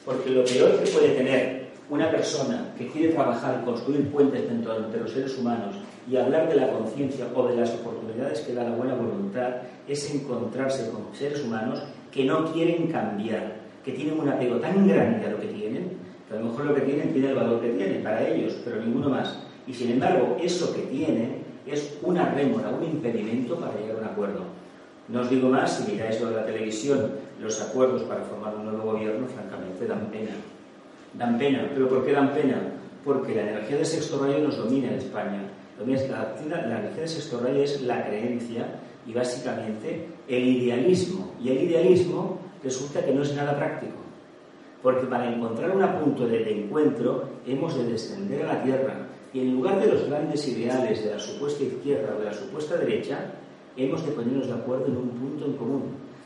Porque lo peor que puede tener una persona que quiere trabajar, construir puentes dentro de los seres humanos y hablar de la conciencia o de las oportunidades que da la buena voluntad es encontrarse con seres humanos que no quieren cambiar, que tienen un apego tan grande a lo que tienen, a lo mejor lo que tienen tiene el valor que tiene para ellos, pero ninguno más. Y sin embargo, eso que tienen es una rémora, un impedimento para llegar a un acuerdo. No os digo más, si miráis lo de la televisión, los acuerdos para formar un nuevo gobierno, francamente, dan pena. Dan pena. ¿Pero por qué dan pena? Porque la energía de sexto rayo nos domina en España. La, la energía de sexto rayo es la creencia y básicamente el idealismo. Y el idealismo resulta que no es nada práctico. Porque para encontrar un punto de encuentro hemos de descender a la tierra, y en lugar de los grandes ideales de la supuesta izquierda o de la supuesta derecha, hemos de ponernos de acuerdo en un punto en común.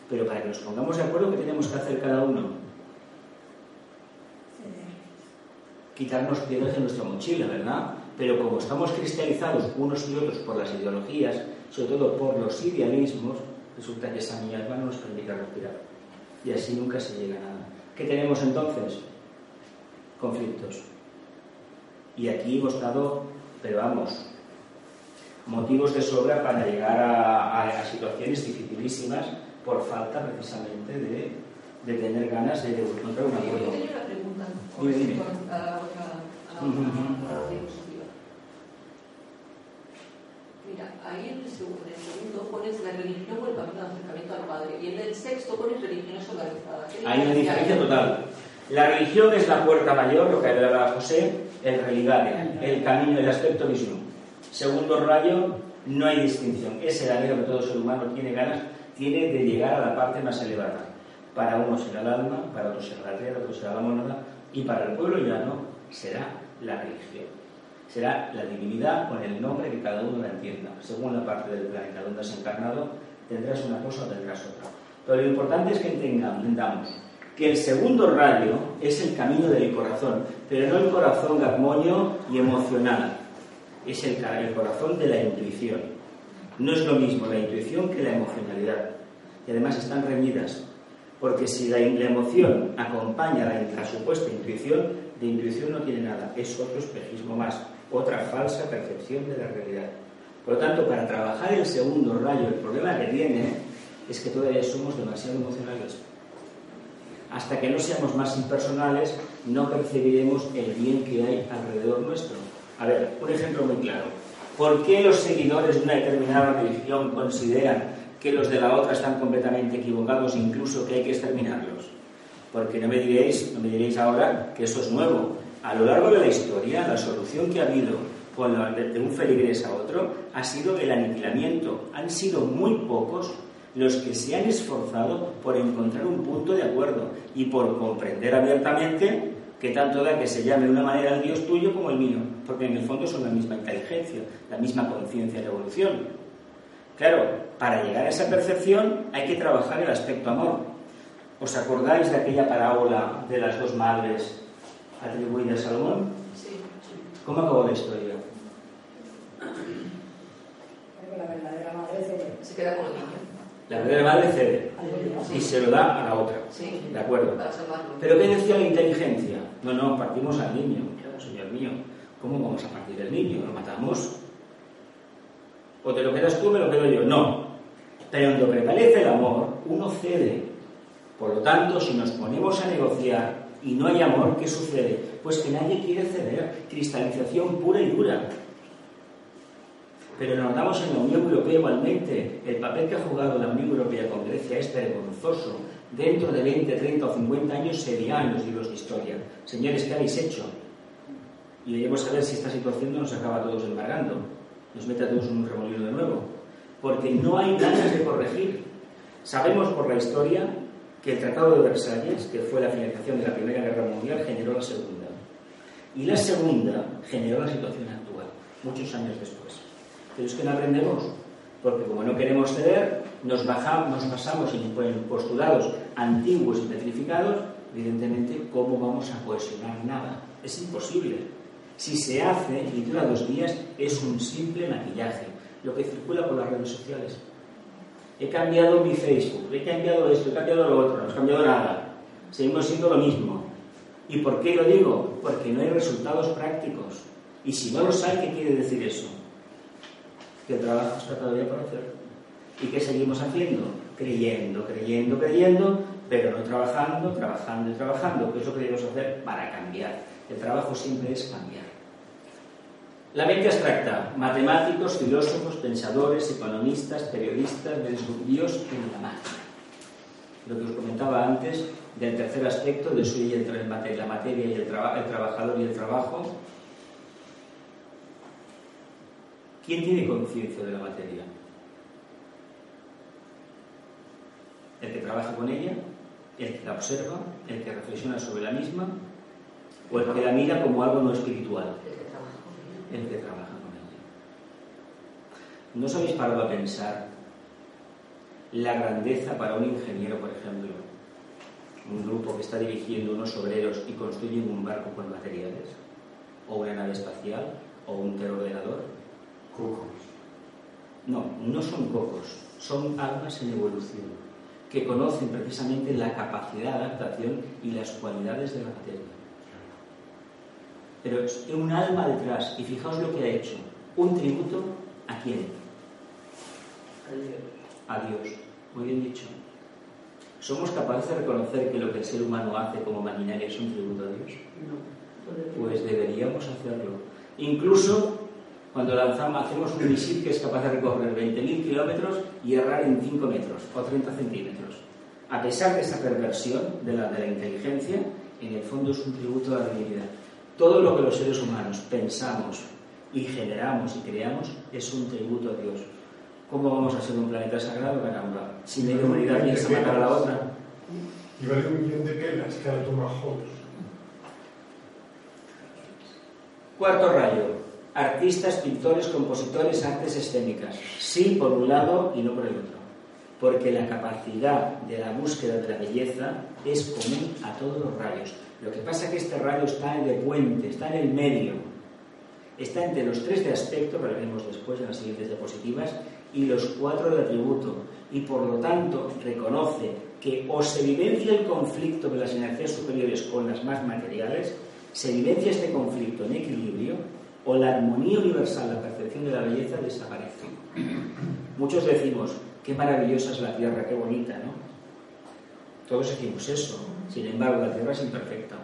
Pero para que nos pongamos de acuerdo, ¿qué tenemos que hacer cada uno? Quitarnos piedras de nuestra mochila, ¿verdad? Pero como estamos cristalizados unos y otros por las ideologías, sobre todo por los idealismos, resulta que esa niña no nos permite respirar. Y así nunca se llega a nada. ¿Qué tenemos entonces? Conflictos. Y aquí hemos dado, pero vamos, motivos de sobra para llegar a, situaciones dificilísimas por falta precisamente de, de tener ganas de encontrar un acuerdo. Yo tenía una pregunta Dime, dime. a a diapositiva. Mira, ahí en el, segundo, en el segundo pones la religión o el camino de acercamiento al Padre y en el sexto pones religiones organizadas. Hay una diferencia total. La religión es la puerta mayor, lo que hablaba José, el religare, el camino, el aspecto Vishnu. Segundo rayo, no hay distinción. Es el anhelo que todo ser humano tiene ganas, tiene de llegar a la parte más elevada. Para uno será el alma, para otro será la tierra, para otro será la moneda, y para el pueblo llano será la religión. Será la divinidad con el nombre que cada uno la entienda. Según la parte del planeta donde has encarnado, tendrás una cosa o tendrás otra. Pero lo importante es que entendamos que el segundo rayo es el camino del corazón, pero no el corazón garmonio y emocional, es el, el corazón de la intuición. No es lo mismo la intuición que la emocionalidad. Y además están reñidas, porque si la, emoción acompaña la, la supuesta intuición, de intuición no tiene nada, es otro espejismo más, otra falsa percepción de la realidad. Por lo tanto, para trabajar el segundo rayo, el problema que tiene es que todavía somos demasiado emocionales hasta que no seamos más impersonales, no percibiremos el bien que hay alrededor nuestro. A ver, un ejemplo muy claro. ¿Por qué los seguidores de una determinada religión consideran que los de la otra están completamente equivocados, incluso que hay que exterminarlos? Porque no me diréis, no me diréis ahora que eso es nuevo. A lo largo de la historia, la solución que ha habido de un feligrés a otro ha sido el aniquilamiento. Han sido muy pocos los que se han esforzado por encontrar un punto de acuerdo y por comprender abiertamente que tanto da que se llame de una manera el Dios tuyo como el mío, porque en el fondo son la misma inteligencia, la misma conciencia de evolución. Claro, para llegar a esa percepción hay que trabajar el aspecto amor. ¿Os acordáis de aquella parábola de las dos madres atribuida a Salomón? Sí. ¿Cómo acabó la historia? La verdadera madre se queda con el niño. La verdadera madre cede y se lo da a la otra. Sí. ¿De acuerdo? Para salvarlo. Pero ¿qué decía la inteligencia? No, no, partimos al niño. señor mío, ¿cómo vamos a partir del niño? ¿Lo matamos? ¿O te lo quedas tú, me lo quedo yo? No. Pero cuando prevalece el amor, uno cede. Por lo tanto, si nos ponemos a negociar y no hay amor, ¿qué sucede? Pues que nadie quiere ceder. Cristalización pura y dura. Pero notamos en la Unión Europea igualmente. El papel que ha jugado la Unión Europea con Grecia es vergonzoso. Dentro de 20, 30 o 50 años se dirá en los libros de historia. Señores, ¿qué habéis hecho? Y debemos saber si esta situación no nos acaba a todos embargando. Nos mete a todos en un remolino de nuevo. Porque no hay ganas de corregir. Sabemos por la historia que el Tratado de Versalles, que fue la finalización de la Primera Guerra Mundial, generó la Segunda. Y la Segunda generó la situación actual, muchos años después. Pero es que no aprendemos, porque como no queremos ceder, nos, bajamos, nos basamos en, postulados antiguos y petrificados, evidentemente, ¿cómo vamos a cohesionar nada? Es imposible. Si se hace y dura dos días, es un simple maquillaje, lo que circula por las redes sociales. He cambiado mi Facebook, he cambiado esto, he cambiado lo otro, no he cambiado nada. Seguimos siendo lo mismo. ¿Y por qué lo digo? Porque no hay resultados prácticos. Y si no los hay, ¿qué quiere decir eso? que el trabajo está todavía por hacer. ¿Y qué seguimos haciendo? Creyendo, creyendo, creyendo, pero no trabajando, trabajando y trabajando, que es lo que debemos hacer para cambiar. El trabajo siempre es cambiar. La mente abstracta, matemáticos, filósofos, pensadores, economistas, periodistas, Dios en la máquina. Lo que os comentaba antes del tercer aspecto de soy entre la materia y el, el trabajador y el trabajo. ¿Quién tiene conciencia de la materia? ¿El que trabaja con ella? ¿El que la observa? ¿El que reflexiona sobre la misma? ¿O el que la mira como algo no espiritual? El que trabaja con ella. ¿No os habéis parado a pensar la grandeza para un ingeniero, por ejemplo? Un grupo que está dirigiendo unos obreros y construyen un barco con materiales, o una nave espacial, o un teleordenador. Cocos. No, no son cocos, son almas en evolución que conocen precisamente la capacidad de adaptación y las cualidades de la materia. Pero es un alma detrás, y fijaos lo que ha hecho. Un tributo a quién? A Dios. Muy bien dicho. ¿Somos capaces de reconocer que lo que el ser humano hace como maquinaria es un tributo a Dios? No. Pues deberíamos hacerlo. Incluso cuando lanzamos, hacemos un misil que es capaz de recorrer 20.000 kilómetros y errar en 5 metros o 30 centímetros. A pesar de esa perversión de la, de la inteligencia, en el fondo es un tributo a la divinidad. Todo lo que los seres humanos pensamos y generamos y creamos es un tributo a Dios. ¿Cómo vamos a ser un planeta sagrado, caramba? Si la humanidad piensa matar a la otra. Y vale un millón de pelas cada tomahawk. Cuarto rayo. Artistas, pintores, compositores, artes escénicas. Sí por un lado y no por el otro. Porque la capacidad de la búsqueda de la belleza es común a todos los rayos. Lo que pasa es que este rayo está en el puente, está en el medio. Está entre los tres de aspecto, que veremos después en las siguientes diapositivas, y los cuatro de atributo. Y por lo tanto reconoce que o se vivencia el conflicto de las energías superiores con las más materiales, se vivencia este conflicto en equilibrio, o la armonía universal, la percepción de la belleza desaparece. Muchos decimos, qué maravillosa es la tierra, qué bonita, ¿no? Todos decimos eso. Sin embargo, la tierra es imperfecta.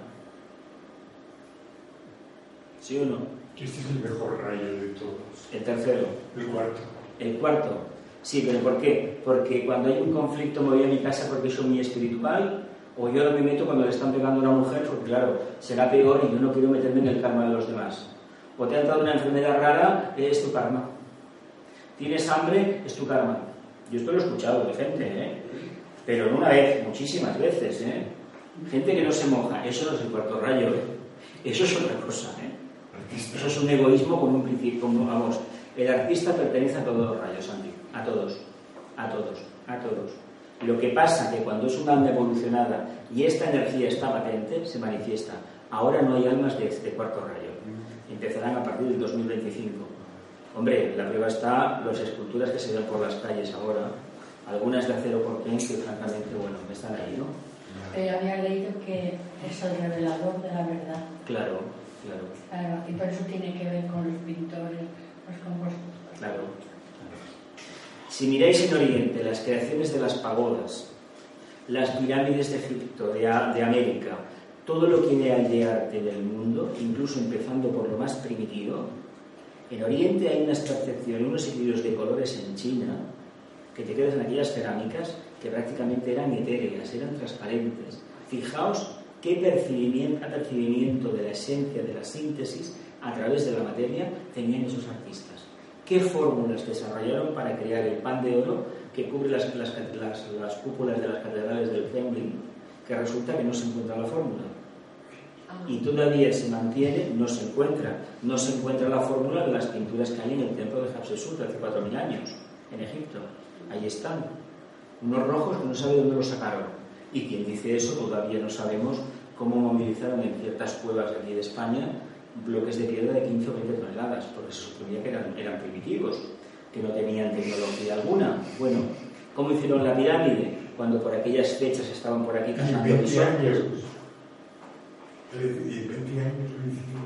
¿Sí o no? Este es el mejor rayo de todos. El tercero. El cuarto. El cuarto. Sí, pero ¿por qué? Porque cuando hay un conflicto me voy a mi casa porque soy muy espiritual, o yo no me meto cuando le están pegando a una mujer, porque claro, será peor y yo no quiero meterme en el karma de los demás. O te ha dado una enfermedad rara, es tu karma. Tienes hambre, es tu karma. Yo esto lo he escuchado de gente, ¿eh? Pero no una vez, muchísimas veces, ¿eh? Gente que no se moja, eso no es el cuarto rayo, ¿eh? Eso es otra cosa, ¿eh? Eso es un egoísmo con un principio, como, vamos, el artista pertenece a todos los rayos, Andy, a todos, a todos, a todos. Lo que pasa que cuando es una alma evolucionada y esta energía está patente, se manifiesta. Ahora no hay almas de este cuarto rayo empezarán a partir del 2025. Hombre, la prueba está las esculturas que se ven por las calles ahora, algunas de acero por que francamente, bueno, están ahí, ¿no? Pero había leído que es el revelador de la verdad. Claro, claro. Claro, y por eso tiene que ver con los pintores, compositores. Claro. Si miráis en Oriente las creaciones de las pagodas, las pirámides de Egipto, de, de América, todo lo que hay de arte del mundo, incluso empezando por lo más primitivo, en Oriente hay unas percepciones, unos equilibrios de colores en China, que te quedas en aquellas cerámicas que prácticamente eran etéreas, eran transparentes. Fijaos qué percibimiento, percibimiento de la esencia, de la síntesis, a través de la materia, tenían esos artistas. ¿Qué fórmulas desarrollaron para crear el pan de oro que cubre las, las, las cúpulas de las catedrales del Kremlin? Que resulta que no se encuentra la fórmula y todavía se mantiene, no se encuentra, no se encuentra la fórmula de las pinturas que hay en el templo de Hatshepsut hace 4.000 años, en Egipto. Ahí están. Unos rojos que no sabe dónde los sacaron. Y quien dice eso todavía no sabemos cómo movilizaron en ciertas cuevas de aquí de España bloques de piedra de 15 o 20 toneladas, porque se suponía que eran, eran primitivos, que no tenían tecnología alguna. Bueno, ¿cómo hicieron la pirámide? Cuando por aquellas fechas estaban por aquí cazando y 20 años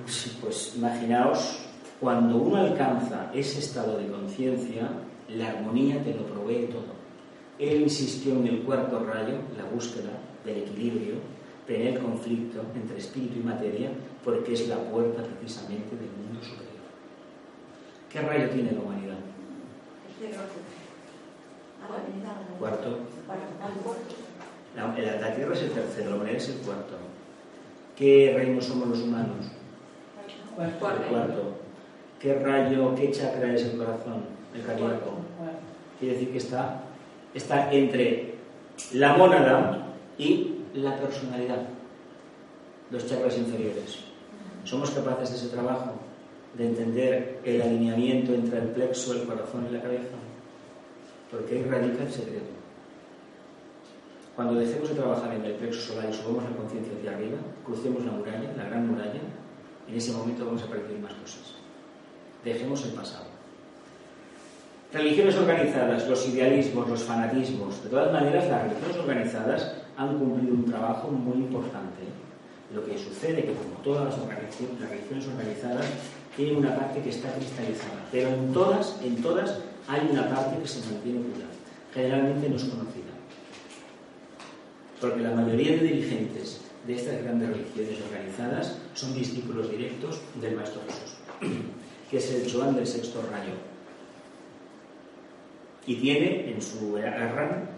Sí, pues imaginaos, cuando uno alcanza ese estado de conciencia, la armonía te lo provee todo. Él insistió en el cuarto rayo, la búsqueda del equilibrio, en el conflicto entre espíritu y materia, porque es la puerta precisamente del mundo superior. ¿Qué rayo tiene la humanidad? Cuarto. La, la Tierra es el tercero, la humanidad es el cuarto. ¿Qué reino somos los humanos? El cuarto. ¿Qué rayo, qué chakra es el corazón? El cardíaco. Quiere decir que está, está entre la mónada y la personalidad, los chakras inferiores. ¿Somos capaces de ese trabajo? De entender el alineamiento entre el plexo, el corazón y la cabeza. Porque ahí radica el secreto. Cuando dejemos de trabajar en el plexo solar y subamos la conciencia hacia arriba, crucemos la muralla, la gran muralla, en ese momento vamos a percibir más cosas. Dejemos el pasado. Religiones organizadas, los idealismos, los fanatismos. De todas maneras, las religiones organizadas han cumplido un trabajo muy importante. Lo que sucede es que, como todas las, religiones organizadas, tienen una parte que está cristalizada, pero en todas, en todas hay una parte que se mantiene oculta. Generalmente no es conocida. Porque la mayoría de dirigentes de estas grandes religiones organizadas son discípulos directos del Maestro Jesús, que es el Joan del sexto rayo. Y tiene en su agarran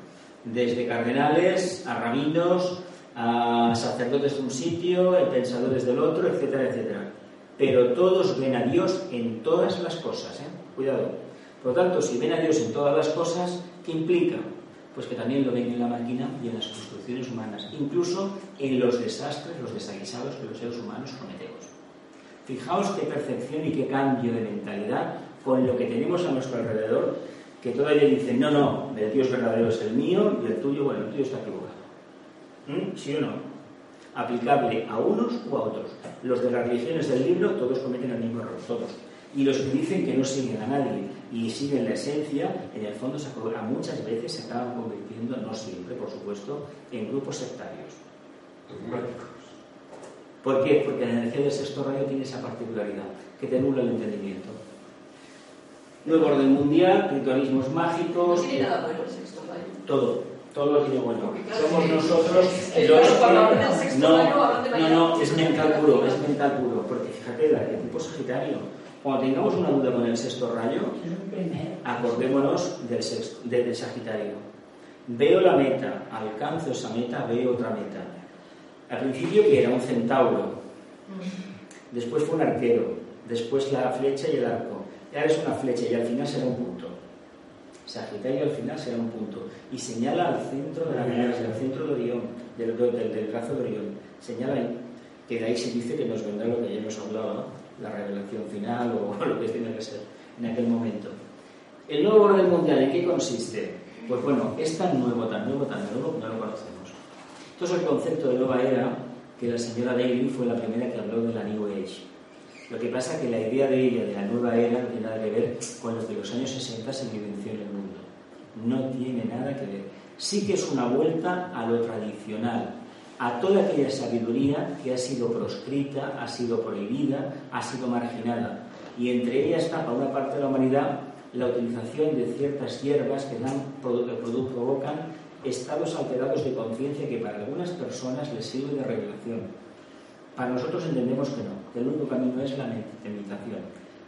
desde cardenales a rabinos, a sacerdotes de un sitio, pensadores del otro, etcétera, etcétera. Pero todos ven a Dios en todas las cosas, ¿eh? Cuidado. Por lo tanto, si ven a Dios en todas las cosas, ¿qué implica? Pues que también lo ven en la máquina y en las construcciones humanas, incluso en los desastres, los desaguisados que los seres humanos cometemos. Fijaos qué percepción y qué cambio de mentalidad con lo que tenemos a nuestro alrededor que todavía dicen, no, no, el Dios verdadero es el mío y el tuyo, bueno, el tuyo está equivocado. ¿Mm? ¿Sí o no? Aplicable a unos o a otros. Los de las religiones del libro, todos cometen el mismo error, todos. Y los que dicen que no siguen a nadie y siguen la esencia, en el fondo a muchas veces se acaban convirtiendo, no siempre, por supuesto, en grupos sectarios. ¿Por qué? Porque la energía del sexto rayo tiene esa particularidad, que te nula el entendimiento. Nuevo orden mundial, ritualismos mágicos. No tiene nada bueno el sexto rayo. Todo, todo lo tiene bueno. Somos nosotros los que- No, no, no, es mental puro, es mental puro. Porque fíjate, el arquetipo sagitario. Cuando tengamos una duda con el sexto rayo, acordémonos del, sexto, de- del sagitario. Veo la meta, alcanzo esa meta, veo otra meta. Al principio que era un centauro, después fue un arquero, después la flecha y el arco. Y ahora es una flecha y al final será un. Sagitario al final será un punto. Y señala al centro de la galaxia, al centro de Orión, del, del, del brazo de Orión. Señala ahí, que de ahí se dice que nos vendrá lo que ya hemos hablado, ¿no? la revelación final o <laughs> lo que tiene que ser en aquel momento. El nuevo orden mundial, ¿en qué consiste? Pues bueno, es tan nuevo, tan nuevo, tan nuevo no lo conocemos. Esto es el concepto de nueva era que la señora Daly fue la primera que habló de la New Age. Lo que pasa es que la idea de ella, de la nueva era, no tiene nada que ver con lo que en los años 60 se vivenció en el. No tiene nada que ver. Sí que es una vuelta a lo tradicional, a toda aquella sabiduría que ha sido proscrita, ha sido prohibida, ha sido marginada. Y entre ellas está, para una parte de la humanidad, la utilización de ciertas hierbas que, dan, que provocan estados alterados de conciencia que para algunas personas les sirve de revelación. Para nosotros entendemos que no, que el único camino es la meditación,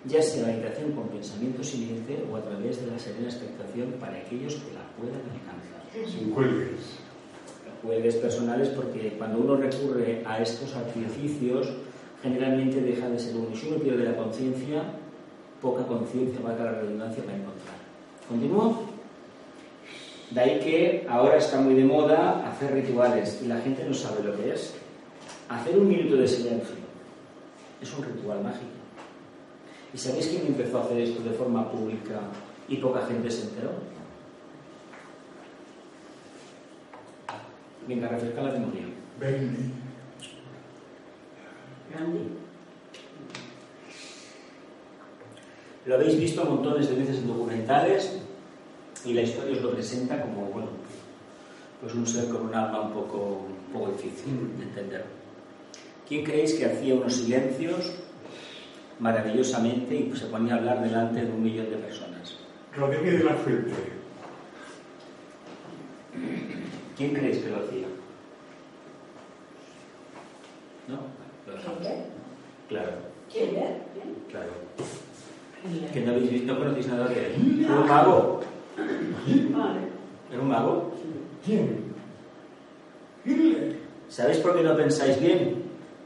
ya sea la meditación con pensamiento siguiente o a través de la serena expectación para aquellos que la puedan alcanzar Sin cuelgues. jueves personales porque cuando uno recurre a estos artificios generalmente deja de ser uno. Si uno pierde la conciencia, poca conciencia va a la redundancia para encontrar. ¿Continúo? De ahí que ahora está muy de moda hacer rituales y la gente no sabe lo que es. Hacer un minuto de silencio es un ritual mágico. ¿Y sabéis quién empezó a hacer esto de forma pública y poca gente se enteró? Venga, refresca la memoria. Bendy. Grande. Lo habéis visto montones de veces en documentales y la historia os lo presenta como, bueno, pues un ser con un alma un poco, un poco difícil de entender. ¿Quién creéis que hacía unos silencios maravillosamente y se ponía a hablar delante de un millón de personas? Rodríguez de la Fuente. ¿Quién creéis que lo hacía? ¿No? Claro, ¿Quién claro. Que no, habéis visto, no conocéis nada de él. Era un mago. Era un mago. ¿Quién? ¿Sabéis por qué no pensáis bien?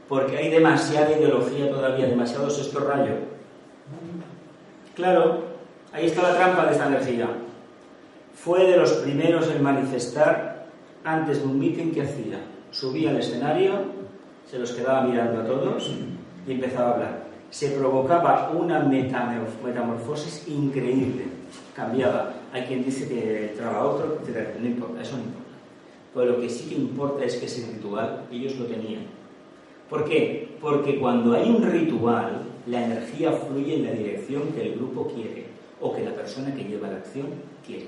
Porque hay demasiada ideología todavía, demasiado sexto rayo. Claro, ahí está la trampa de esta energía. Fue de los primeros en manifestar antes de un meeting que hacía. Subía al escenario, se los quedaba mirando a todos y empezaba a hablar. Se provocaba una metamorf- metamorfosis increíble. Cambiaba. Hay quien dice que traba otro, etc. No importa, eso no importa. Pero lo que sí que importa es que ese ritual ellos lo tenían. ¿Por qué? Porque cuando hay un ritual, la energía fluye en la dirección que el grupo quiere o que la persona que lleva la acción quiere.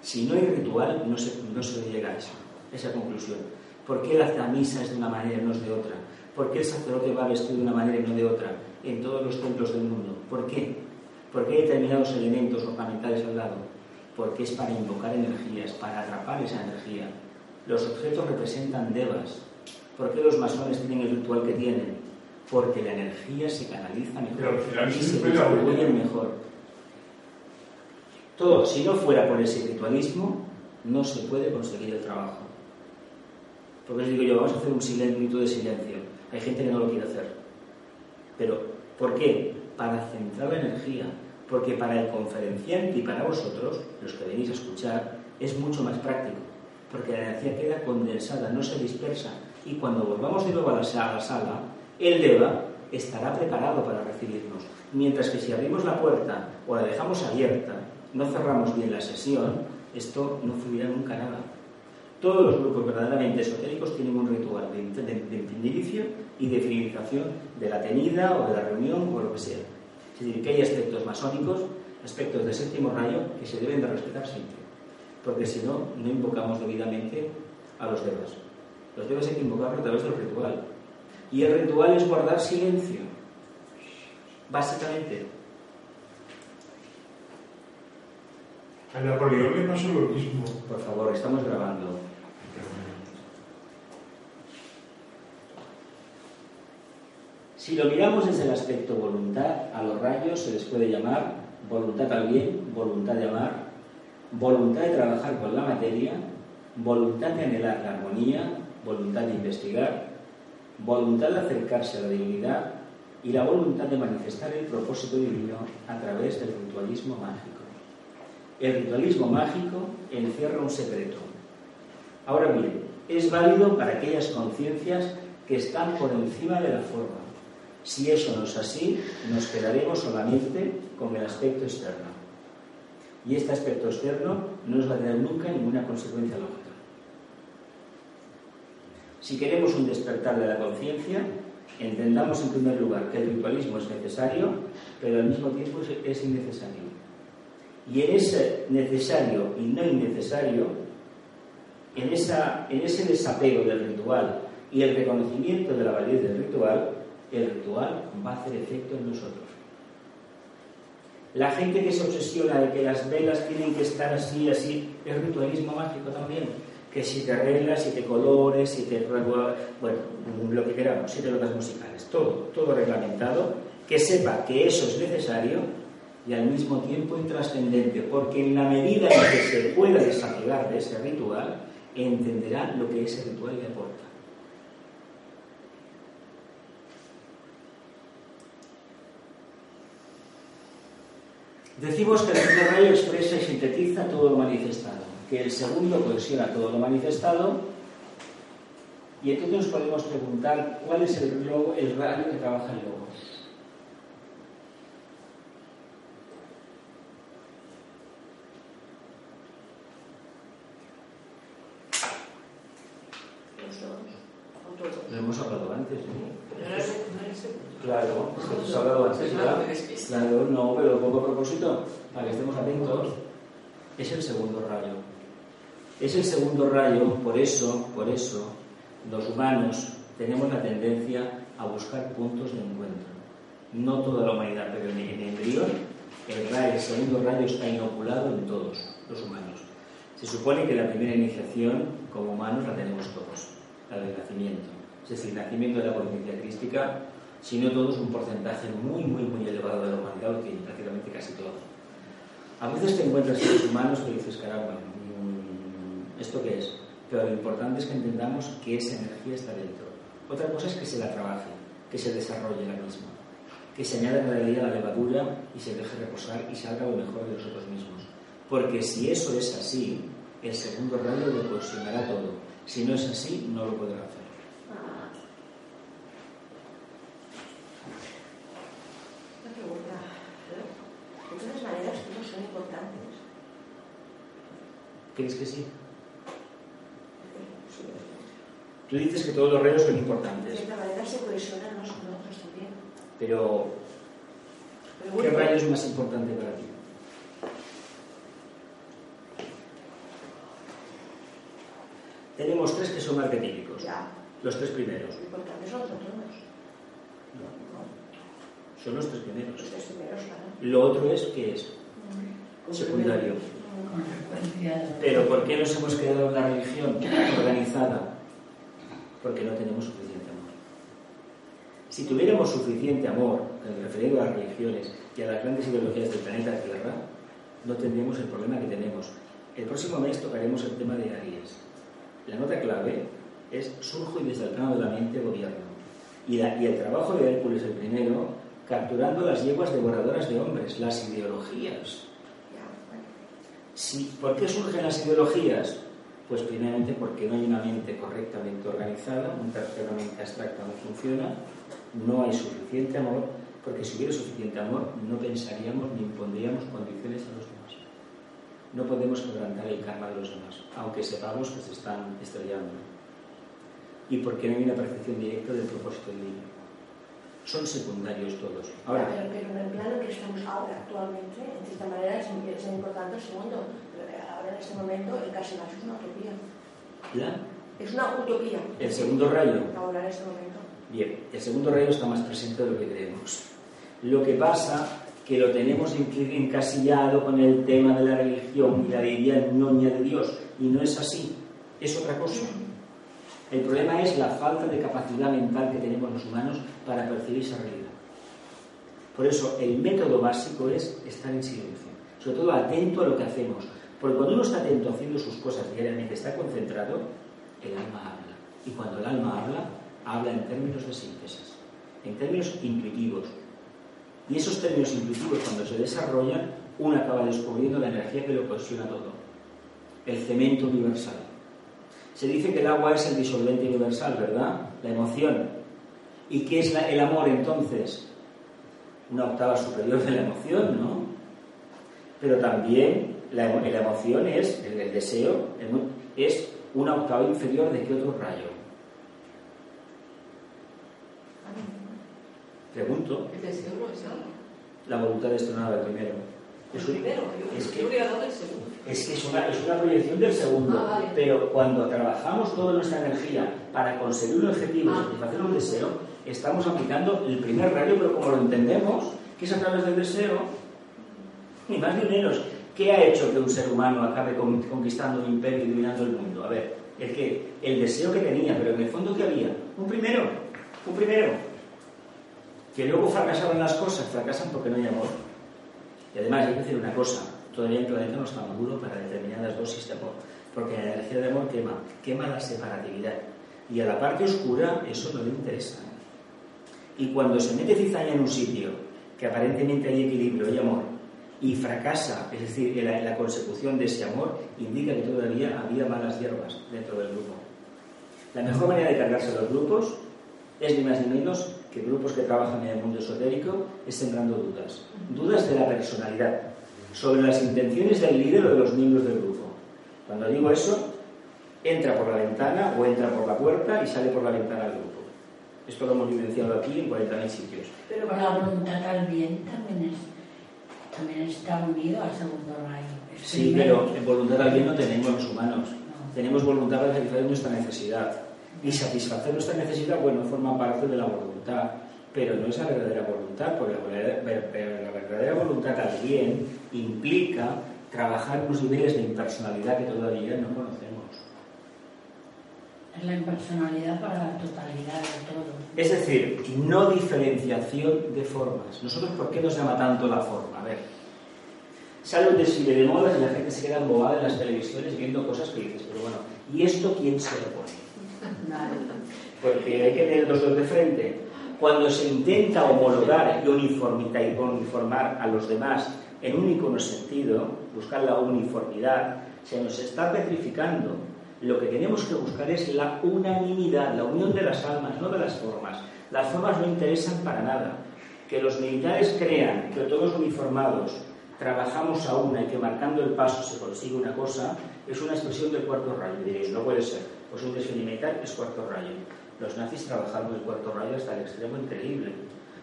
Si no hay ritual, no se, no se llega a esa conclusión. ¿Por qué la misa es de una manera y no es de otra? ¿Por qué el sacerdote va vestido de una manera y no de otra en todos los templos del mundo? ¿Por qué? ¿Por qué hay determinados elementos ornamentales al lado? Porque es para invocar energías, para atrapar esa energía. Los objetos representan devas. ¿Por qué los masones tienen el ritual que tienen? Porque la energía se canaliza mejor y se distribuye mejor. Todo, si no fuera por ese ritualismo, no se puede conseguir el trabajo. Porque les digo yo, vamos a hacer un silen- minuto de silencio. Hay gente que no lo quiere hacer. Pero, ¿por qué? Para centrar la energía. Porque para el conferenciante y para vosotros, los que venís a escuchar, es mucho más práctico. Porque la energía queda condensada, no se dispersa. Y cuando volvamos de nuevo a la sala, el DEVA estará preparado para recibirnos. Mientras que si abrimos la puerta o la dejamos abierta, no cerramos bien la sesión, esto no fluirá nunca nada. Todos los grupos verdaderamente esotéricos tienen un ritual de, de- de inicio y de finalización de la tenida o de la reunión o lo que sea. Es decir, que hay aspectos masónicos, aspectos de séptimo rayo que se deben de respetar siempre. Porque si no, no invocamos debidamente a los devas. Hay que invocarlos a través del ritual. Y el ritual es guardar silencio. Básicamente. A Napoleón le pasó lo mismo. Por favor, estamos grabando. Si lo miramos desde el aspecto voluntad, a los rayos se les puede llamar voluntad al bien, voluntad de amar, voluntad de trabajar con la materia, voluntad de anhelar la armonía, voluntad de investigar, voluntad de acercarse a la divinidad y la voluntad de manifestar el propósito divino a través del ritualismo mágico. El ritualismo mágico encierra un secreto. Ahora bien, es válido para aquellas conciencias que están por encima de la forma. Si eso no es así, nos quedaremos solamente con el aspecto externo. Y este aspecto externo no nos va a tener nunca ninguna consecuencia lógica. Si queremos un despertar de la conciencia, entendamos en primer lugar que el ritualismo es necesario, pero al mismo tiempo es- es innecesario. Y en ese necesario y no innecesario, en, en ese desapego del ritual y el reconocimiento de la validez del ritual, el ritual va a hacer efecto en nosotros. La gente que se obsesiona de que las velas tienen que estar así, así, es ritualismo mágico también. Que si te reglas, si te colores, si te... Bueno, lo que queramos, siete notas musicales, todo, todo reglamentado, que sepa que eso es necesario y al mismo tiempo intrascendente, porque en la medida en que se pueda desapegar de ese ritual, entenderá lo que ese ritual le aporta. Decimos que el rayo expresa y sintetiza todo lo manifestado, que el segundo cohesiona todo lo manifestado, y entonces nos podemos preguntar cuál es el, logo- el rayo que trabaja el logos. Lo hemos hablado antes, ¿no? Claro, es que hemos hablado antes, Claro. Claro, no, pero lo pongo a propósito, para que estemos atentos. Es el segundo rayo. Es el segundo rayo, por eso, por eso, los humanos tenemos la tendencia a buscar puntos de encuentro. No toda la humanidad, pero en el embrión, el, rayo, el segundo rayo está inoculado en todos los humanos. Se supone que la primera iniciación como humanos la tenemos todos, la del nacimiento. Es decir, el nacimiento de la conciencia crística, si no todos, un porcentaje muy, muy, muy elevado de la humanidad, lo prácticamente casi todo. A veces te encuentras seres humanos que dices, caramba, ¿esto qué es? Pero lo importante es que entendamos que esa energía está dentro. Otra cosa es que se la trabaje, que se desarrolle la misma, que se añada cada día la levadura y se deje reposar y salga lo mejor de nosotros mismos. Porque si eso es así, el segundo rayo lo cohesionará todo. Si no es así, no lo podrá hacer. Una pregunta. De todas maneras, todos son importantes. ¿Crees que? Sí. Tú dices que todos los rayos son De importantes, esta manera se cohesionan unos con otros también. pero Pero ¿qué rayo es más importante para ti? Tenemos tres que son arquetípicos, Ya, los tres primeros. lo importante son los otros. Son los tres primeros. Los tres primeros, claro. Lo otro es que es secundario. Consecuencia de... Pero ¿por qué nos hemos quedado en la religión organizada? Porque no tenemos suficiente amor. Si tuviéramos suficiente amor, referido a las religiones y a las grandes ideologías del planeta Tierra, no tendríamos el problema que tenemos. El próximo mes tocaremos el tema de Aries. La nota clave es surjo y desde el plano de la mente gobierno. Y, la- y el trabajo de Hércules el primero, capturando las yeguas devoradoras de hombres, las ideologías. Sí, ¿Por qué surgen las ideologías? Pues primeramente porque no hay una mente correctamente organizada, un tercera mente abstracta no funciona, no hay suficiente amor, porque si hubiera suficiente amor no pensaríamos ni impondríamos condiciones a los demás. No podemos quebrantar el karma de los demás, aunque sepamos que se están estrellando. Y porque no hay una percepción directa del propósito divino. Son secundarios todos. Ahora, pero, en el plano que estamos ahora, actualmente, en cierta manera es importante el segundo. Este momento el casilazo es una utopía. ¿la? Es una utopía. el segundo rayo Ahora en este momento. Bien, el segundo rayo está más presente de lo que creemos. Lo que pasa que lo tenemos encasillado con el tema de la religión y la deidad noña de Dios, y no es así, es otra cosa. El problema es la falta de capacidad mental que tenemos los humanos para percibir esa realidad. Por eso, el método básico es estar en silencio, sobre todo atento a lo que hacemos, porque cuando uno está atento haciendo sus cosas diariamente, está concentrado, el alma habla. Y cuando el alma habla, habla en términos de síntesis, en términos intuitivos. Y esos términos intuitivos, cuando se desarrollan, uno acaba descubriendo la energía que lo cohesiona todo, el cemento universal. Se dice que el agua es el disolvente universal, ¿verdad? La emoción. ¿Y qué es la- el amor entonces? Una octava superior de la emoción, ¿no? Pero también la, emo- la emoción es, el, el deseo, es una octava inferior de qué otro rayo. Pregunto, El deseo no es algo. la voluntad destronada del primero. El Es un- primero, es que- el. Es que es una, es una proyección del segundo, Ah, vale. pero cuando trabajamos toda nuestra energía para conseguir un objetivo y Ah. satisfacer un deseo, estamos aplicando el primer rayo, pero como lo entendemos, que es a través del deseo, ni más ni menos. ¿Qué ha hecho que un ser humano acabe con- conquistando un imperio y dominando el mundo? A ver, el que el deseo que tenía, pero en el fondo ¿qué había? Un primero, un primero. Que luego fracasaron las cosas, fracasan porque no hay amor. Y además hay que decir una cosa, todavía el planeta no está maduro para determinadas dosis de amor, porque la energía de amor quema, quema la separatividad. Y a la parte oscura eso no le interesa. Y cuando se mete cizaña en un sitio que aparentemente hay equilibrio, hay amor, y fracasa, es decir, en la, consecución de ese amor, indica que todavía había malas hierbas dentro del grupo. La mejor manera de cargarse los grupos es ni más ni menos que grupos que trabajan en el mundo esotérico es sembrando dudas. Dudas de la personalidad, sobre las intenciones del líder o de los miembros del grupo. Cuando digo eso, entra por la ventana o entra por la puerta y sale por la ventana del grupo. Esto lo hemos vivenciado aquí en 40.000 sitios. Pero Pero la voluntad al bien también, es, también está unido al segundo rayo. Sí, pero en voluntad al bien no tenemos los humanos. No. Tenemos voluntad para satisfacer nuestra necesidad. Y satisfacer nuestra necesidad, bueno, forma parte de la voluntad, pero no es la verdadera voluntad, porque la verdadera voluntad al bien implica trabajar unos niveles de impersonalidad que todavía no conocemos. Es la impersonalidad para la totalidad de todo. Es decir, no diferenciación de formas. ¿Nosotros por qué nos llama tanto la forma? A ver, sale un desfile de modas y la gente se queda embobada en las televisiones viendo cosas que dices, pero bueno, ¿y esto quién se lo pone? Vale. Porque hay que tener los dos de frente. Cuando se intenta homologar y uniformar a los demás en un único sentido, buscar la uniformidad, se nos está petrificando. Lo que tenemos que buscar es la unanimidad, la unión de las almas, no de las formas. Las formas no interesan para nada. Que los militares crean que todos uniformados trabajamos a una y que marcando el paso se consigue una cosa, es una expresión del cuarto rayo. Diréis, no puede ser, pues un desfile militar es cuarto rayo. Los nazis trabajaron el cuarto rayo hasta el extremo increíble.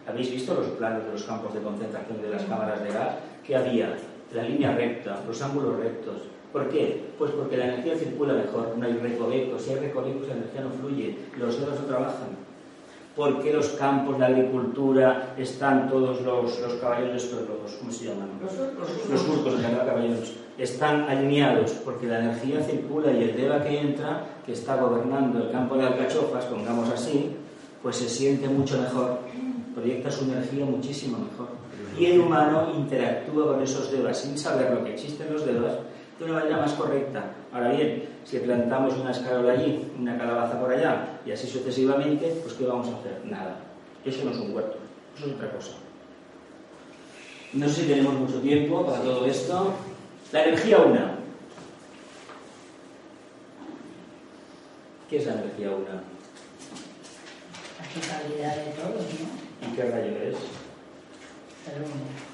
¿Habéis visto los planos de los campos de concentración de las cámaras de gas? ¿Qué había? La línea recta, los ángulos rectos. ¿Por qué? Pues porque la energía circula mejor, no hay recovecos. Si hay recovecos, la energía no fluye, los dedos no trabajan. ¿Por qué los campos, la agricultura, están todos los, los caballones, estos, los, ¿cómo se llaman? Los los surcos de cada caballones están alineados porque la energía circula y el Deva que entra, que está gobernando el campo de alcachofas, pongamos así, pues se siente mucho mejor, proyecta su energía muchísimo mejor. Y el humano interactúa con esos Devas sin saber lo que existen los Devas de una manera más correcta. Ahora bien, si plantamos una escarola allí, una calabaza por allá y así sucesivamente, pues ¿qué vamos a hacer? Nada. Eso no es un huerto, eso es otra cosa. No sé si tenemos mucho tiempo para todo esto. La energía una. ¿Qué es la energía una? La totalidad de todo, ¿no? ¿Y qué rayo es? Pero uno.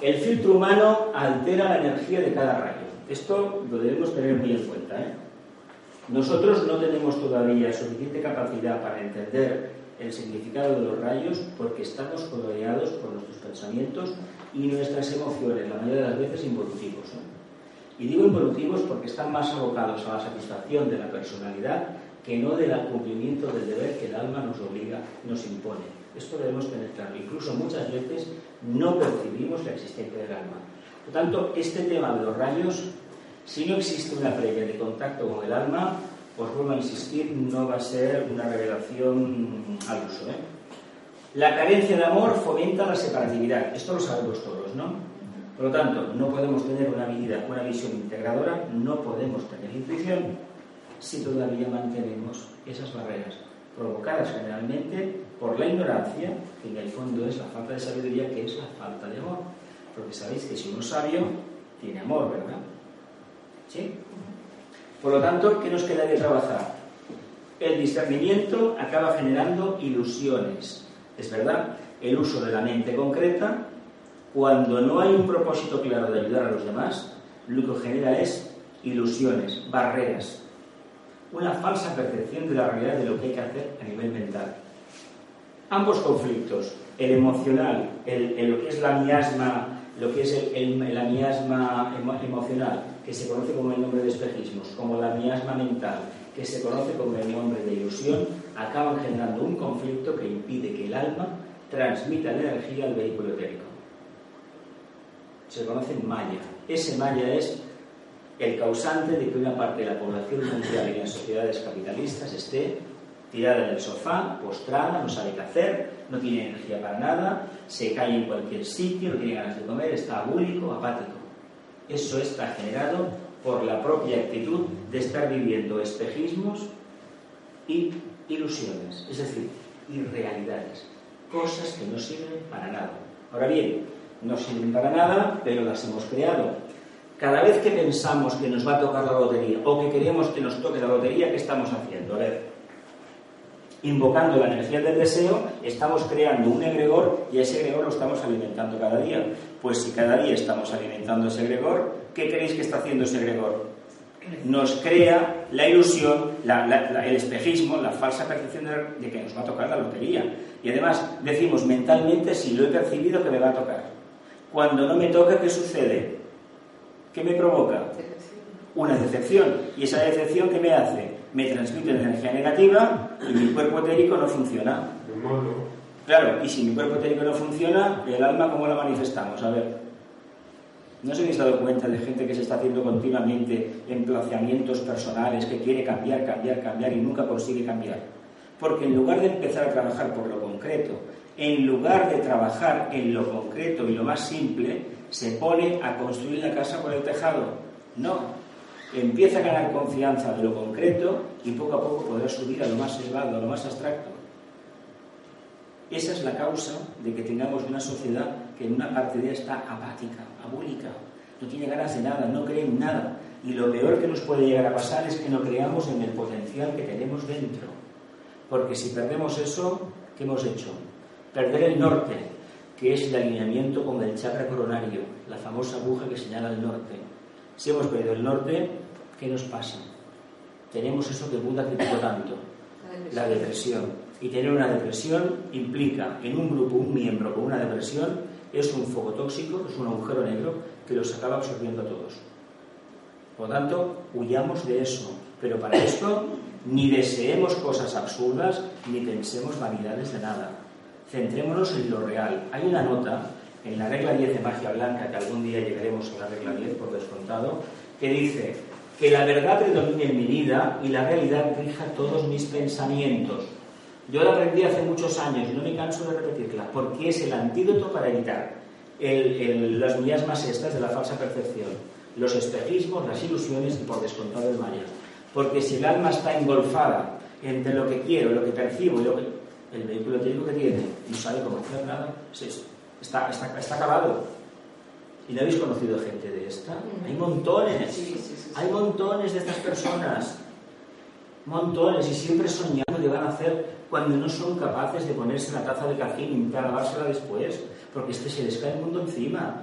El filtro humano altera la energía de cada rayo. Esto lo debemos tener muy en cuenta. ¿eh? Nosotros no tenemos todavía suficiente capacidad para entender el significado de los rayos porque estamos coloreados por nuestros pensamientos y nuestras emociones, la mayoría de las veces involutivos. Y digo involutivos porque están más abocados a la satisfacción de la personalidad que no del cumplimiento del deber que el alma nos obliga, nos impone. Esto debemos tener claro. Incluso muchas veces no percibimos la existencia del alma. Por tanto, este tema de los rayos, si no existe una previa de contacto con el alma, os vuelvo a insistir, no va a ser una revelación al uso. ¿eh? La carencia de amor fomenta la separatividad. Esto lo sabemos todos, ¿no? Por lo tanto, no podemos tener una visión integradora, no podemos tener intuición si todavía mantenemos esas barreras, provocadas generalmente por la ignorancia, que en el fondo es la falta de sabiduría, que es la falta de amor. Porque sabéis que si uno es sabio, tiene amor, ¿verdad? ¿Sí? Por lo tanto, ¿qué nos queda de trabajar? El discernimiento acaba generando ilusiones. Es verdad, el uso de la mente concreta, cuando no hay un propósito claro de ayudar a los demás, lo que genera es ilusiones, barreras, una falsa percepción de la realidad de lo que hay que hacer a nivel mental. Ambos conflictos, el emocional, lo que es la miasma, lo que es el, la miasma emo- emocional, que se conoce como el nombre de espejismos, como la miasma mental, que se conoce como el nombre de ilusión, acaban generando un conflicto que impide que el alma transmita la energía al vehículo etérico. Se conoce maya. Ese maya es el causante de que una parte de la población mundial y las sociedades capitalistas esté tirada en el sofá, postrada, no sabe qué hacer, no tiene energía para nada, se cae en cualquier sitio, no tiene ganas de comer, está abúlico, apático. Eso está generado por la propia actitud de estar viviendo espejismos y ilusiones, es decir, irrealidades, cosas que no sirven para nada. Ahora bien, no sirven para nada, pero las hemos creado. Cada vez que pensamos que nos va a tocar la lotería o que queremos que nos toque la lotería, ¿qué estamos haciendo? A ver, invocando la energía del deseo, estamos creando un egregor y ese egregor lo estamos alimentando cada día. Pues si cada día estamos alimentando ese egregor, ¿qué creéis que está haciendo ese egregor? Nos crea la ilusión, la- la- la- el espejismo, la falsa percepción de, de que nos va a tocar la lotería. Y además decimos mentalmente, si lo he percibido, que me va a tocar. Cuando no me toca, ¿qué sucede? ¿Qué me provoca? Una decepción. ¿Y esa decepción qué me hace? Me transmite energía negativa y mi cuerpo etérico no funciona. Claro, y si mi cuerpo etérico no funciona, el alma, ¿cómo la manifestamos? A ver. ¿No os habéis dado cuenta de gente que se está haciendo continuamente emplazamientos personales, que quiere cambiar, cambiar, cambiar y nunca consigue cambiar? Porque en lugar de empezar a trabajar por lo concreto, en lugar de trabajar en lo concreto y lo más simple, se pone a construir la casa por el tejado. No, empieza a ganar confianza de lo concreto y poco a poco podrá subir a lo más elevado, a lo más abstracto. Esa es la causa de que tengamos una sociedad que en una parte de ella está apática, abúlica, no tiene ganas de nada, no cree en nada. Y lo peor que nos puede llegar a pasar es que no creamos en el potencial que tenemos dentro. Porque si perdemos eso, ¿qué hemos hecho? Perder el norte, que es el alineamiento con el chakra coronario, la famosa aguja que señala el norte. Si hemos perdido el norte, ¿qué nos pasa? Tenemos eso que Buda criticó tanto, la depresión. Y tener una depresión implica en un grupo un miembro con una depresión es un foco tóxico, es un agujero negro que los acaba absorbiendo a todos. Por lo tanto, huyamos de eso. Pero para esto ni deseemos cosas absurdas ni pensemos vanidades de nada. Centrémonos en lo real. Hay una nota en la regla 10 de magia blanca, que algún día llegaremos a la regla 10 por descontado, que dice que la verdad predomine en mi vida y la realidad rija todos mis pensamientos. Yo la aprendí hace muchos años y no me canso de repetirla, porque es el antídoto para evitar las miasmas estas de la falsa percepción, los espejismos, las ilusiones y por descontado el Maya. Porque si el alma está engolfada entre lo que quiero, lo que percibo y lo que el vehículo técnico que tiene no sabe cómo hacer nada, está, está, está acabado. ¿Y no habéis conocido gente de esta? Hay montones. Hay montones de estas personas. Montones. Y siempre soñando que van a hacer cuando no son capaces de ponerse la taza de café y intentar lavársela después, porque este se les cae el mundo encima.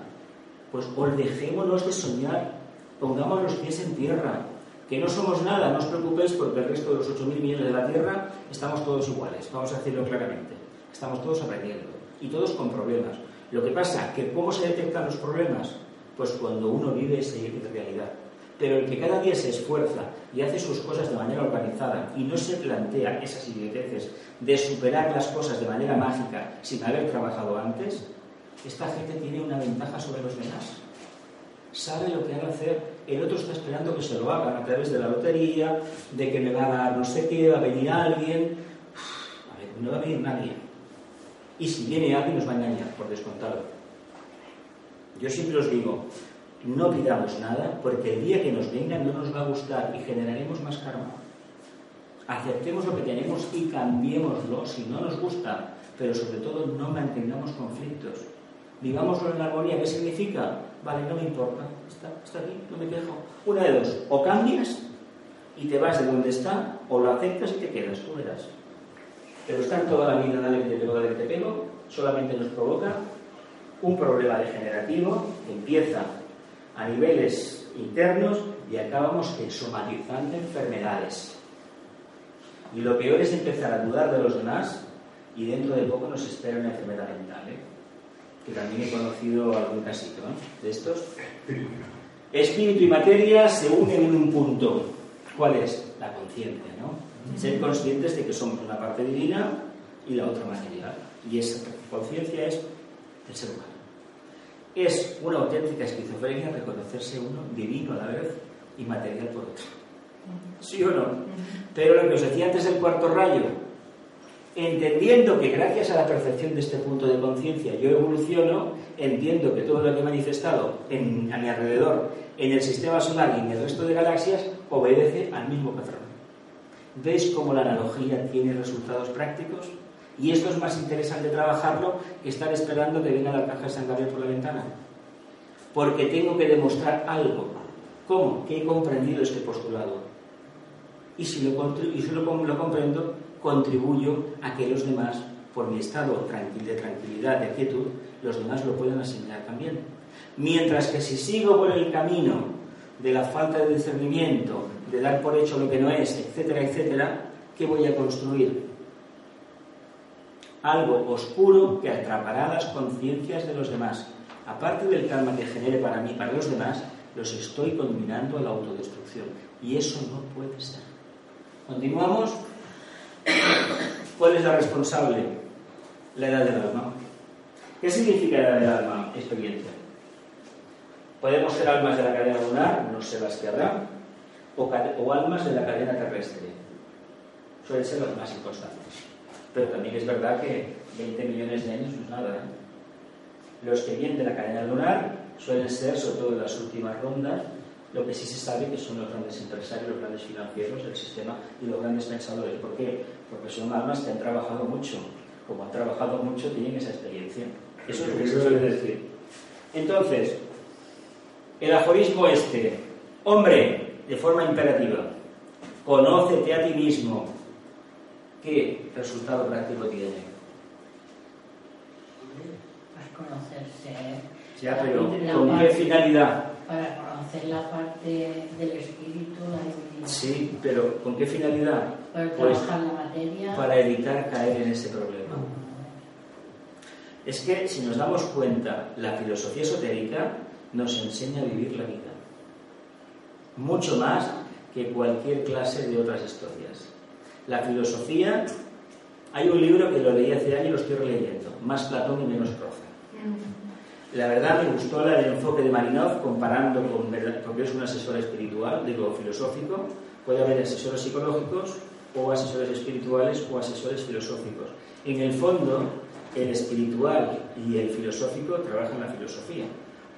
Pues dejémonos de soñar, pongamos los pies en tierra, que no somos nada, no os preocupéis porque el resto de los 8.000 millones de la Tierra estamos todos iguales, vamos a decirlo claramente, estamos todos aprendiendo y todos con problemas. Lo que pasa, que ¿cómo se detectan los problemas? Pues cuando uno vive esa realidad. Pero el que cada día se esfuerza y hace sus cosas de manera organizada y no se plantea esas idioteces de superar las cosas de manera mágica sin haber trabajado antes, esta gente tiene una ventaja sobre los demás. Sabe lo que ha de hacer, el otro está esperando que se lo hagan a través de la lotería, de que me va a dar no sé qué, va a venir alguien. A ver, no va a venir nadie. Y si viene alguien nos va a engañar, por descontado. Yo siempre os digo, no pidamos nada porque el día que nos venga no nos va a gustar y generaremos más karma. Aceptemos lo que tenemos y cambiémoslo si no nos gusta, pero sobre todo no mantengamos conflictos. Vivámoslo en la armonía. ¿Qué significa? Vale, no me importa. Está, aquí, no me quejo. Una de dos. O cambias y te vas de donde está, o lo aceptas y te quedas, tú verás. Pero estar toda la vida, dale que te pego, dale que te pego, solamente nos provoca un problema degenerativo que empieza a niveles internos y acabamos somatizando enfermedades. Y lo peor es empezar a dudar de los demás y dentro de poco nos espera una enfermedad mental, ¿eh? que también he conocido algún casito ¿eh? de estos. Espíritu y materia se unen en un punto. ¿Cuál es? La conciencia, ¿no? Ser conscientes de que somos una parte divina y la otra material. Y esa conciencia es el ser humano. Es una auténtica esquizofrenia reconocerse uno divino a la vez y material por otro. ¿Sí o no? Pero lo que os decía antes del cuarto rayo, entendiendo que gracias a la percepción de este punto de conciencia yo evoluciono, entiendo que todo lo que he manifestado en, a mi alrededor, en el sistema solar y en el resto de galaxias, obedece al mismo patrón. ¿Veis cómo la analogía tiene resultados prácticos? Y esto es más interesante trabajarlo que estar esperando que venga la caja de San Gabriel por la ventana. Porque tengo que demostrar algo. ¿Cómo? Que he comprendido este postulado. Y si lo, y si lo, comprendo, contribuyo a que los demás, por mi estado de tranquilidad, de quietud, los demás lo puedan asimilar también. Mientras que si sigo por el camino de la falta de discernimiento, de dar por hecho lo que no es, etcétera, etcétera, ¿qué voy a construir? Algo oscuro que atrapará las conciencias de los demás. Aparte del karma que genere para mí y para los demás, los estoy combinando a la autodestrucción. Y eso no puede ser. Continuamos. <coughs> ¿Cuál es la responsable? La edad del alma. ¿Qué significa edad del alma? Experiencia. Podemos ser almas de la cadena lunar, no sé las que habrá, o, o almas de la cadena terrestre. Suelen ser las más inconstantes. Pero también es verdad que 20 millones de años no es nada. ¿eh? Los que vienen de la cadena lunar suelen ser, sobre todo en las últimas rondas, lo que sí se sabe que son los grandes empresarios, los grandes financieros del sistema y los grandes pensadores. ¿Por qué? Porque son almas que han trabajado mucho. Como han trabajado mucho, tienen esa experiencia. Eso es lo que se suele decir. Entonces, el aforismo este, hombre, de forma imperativa, conócete a ti mismo. ¿Qué resultado práctico tiene? Conocerse. Ya, pero ¿con qué finalidad? Para conocer la parte del espíritu, la divinidad. Sí, pero ¿con qué finalidad? Para Pues trabajar la materia. para evitar caer en ese problema. Es que si nos damos cuenta, la filosofía esotérica nos enseña a vivir la vida. Mucho más que cualquier clase de otras historias. La filosofía, hay un libro que lo leí hace años y lo estoy releyendo, Más Platón y menos proza. La verdad me gustó la enfoque de Marinov comparando con, verdad- porque es un asesor espiritual, digo filosófico, puede haber asesores psicológicos o asesores espirituales o asesores filosóficos. En el fondo, el espiritual y el filosófico trabajan la filosofía.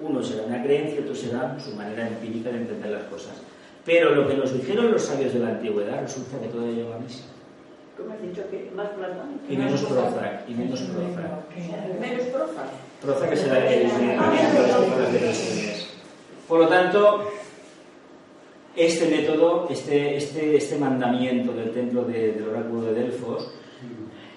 Uno será una creencia, otro será su manera empírica de entender las cosas. Pero lo que nos dijeron los sabios de la antigüedad resulta que todo lleva a misa. ¿Cómo has dicho que más Platón? Y menos Prozac, y menos Prozac. Menos Prozac. Proza que será el de ideas. Por lo tanto, este método, este, este, este mandamiento del templo de- del oráculo de Delfos,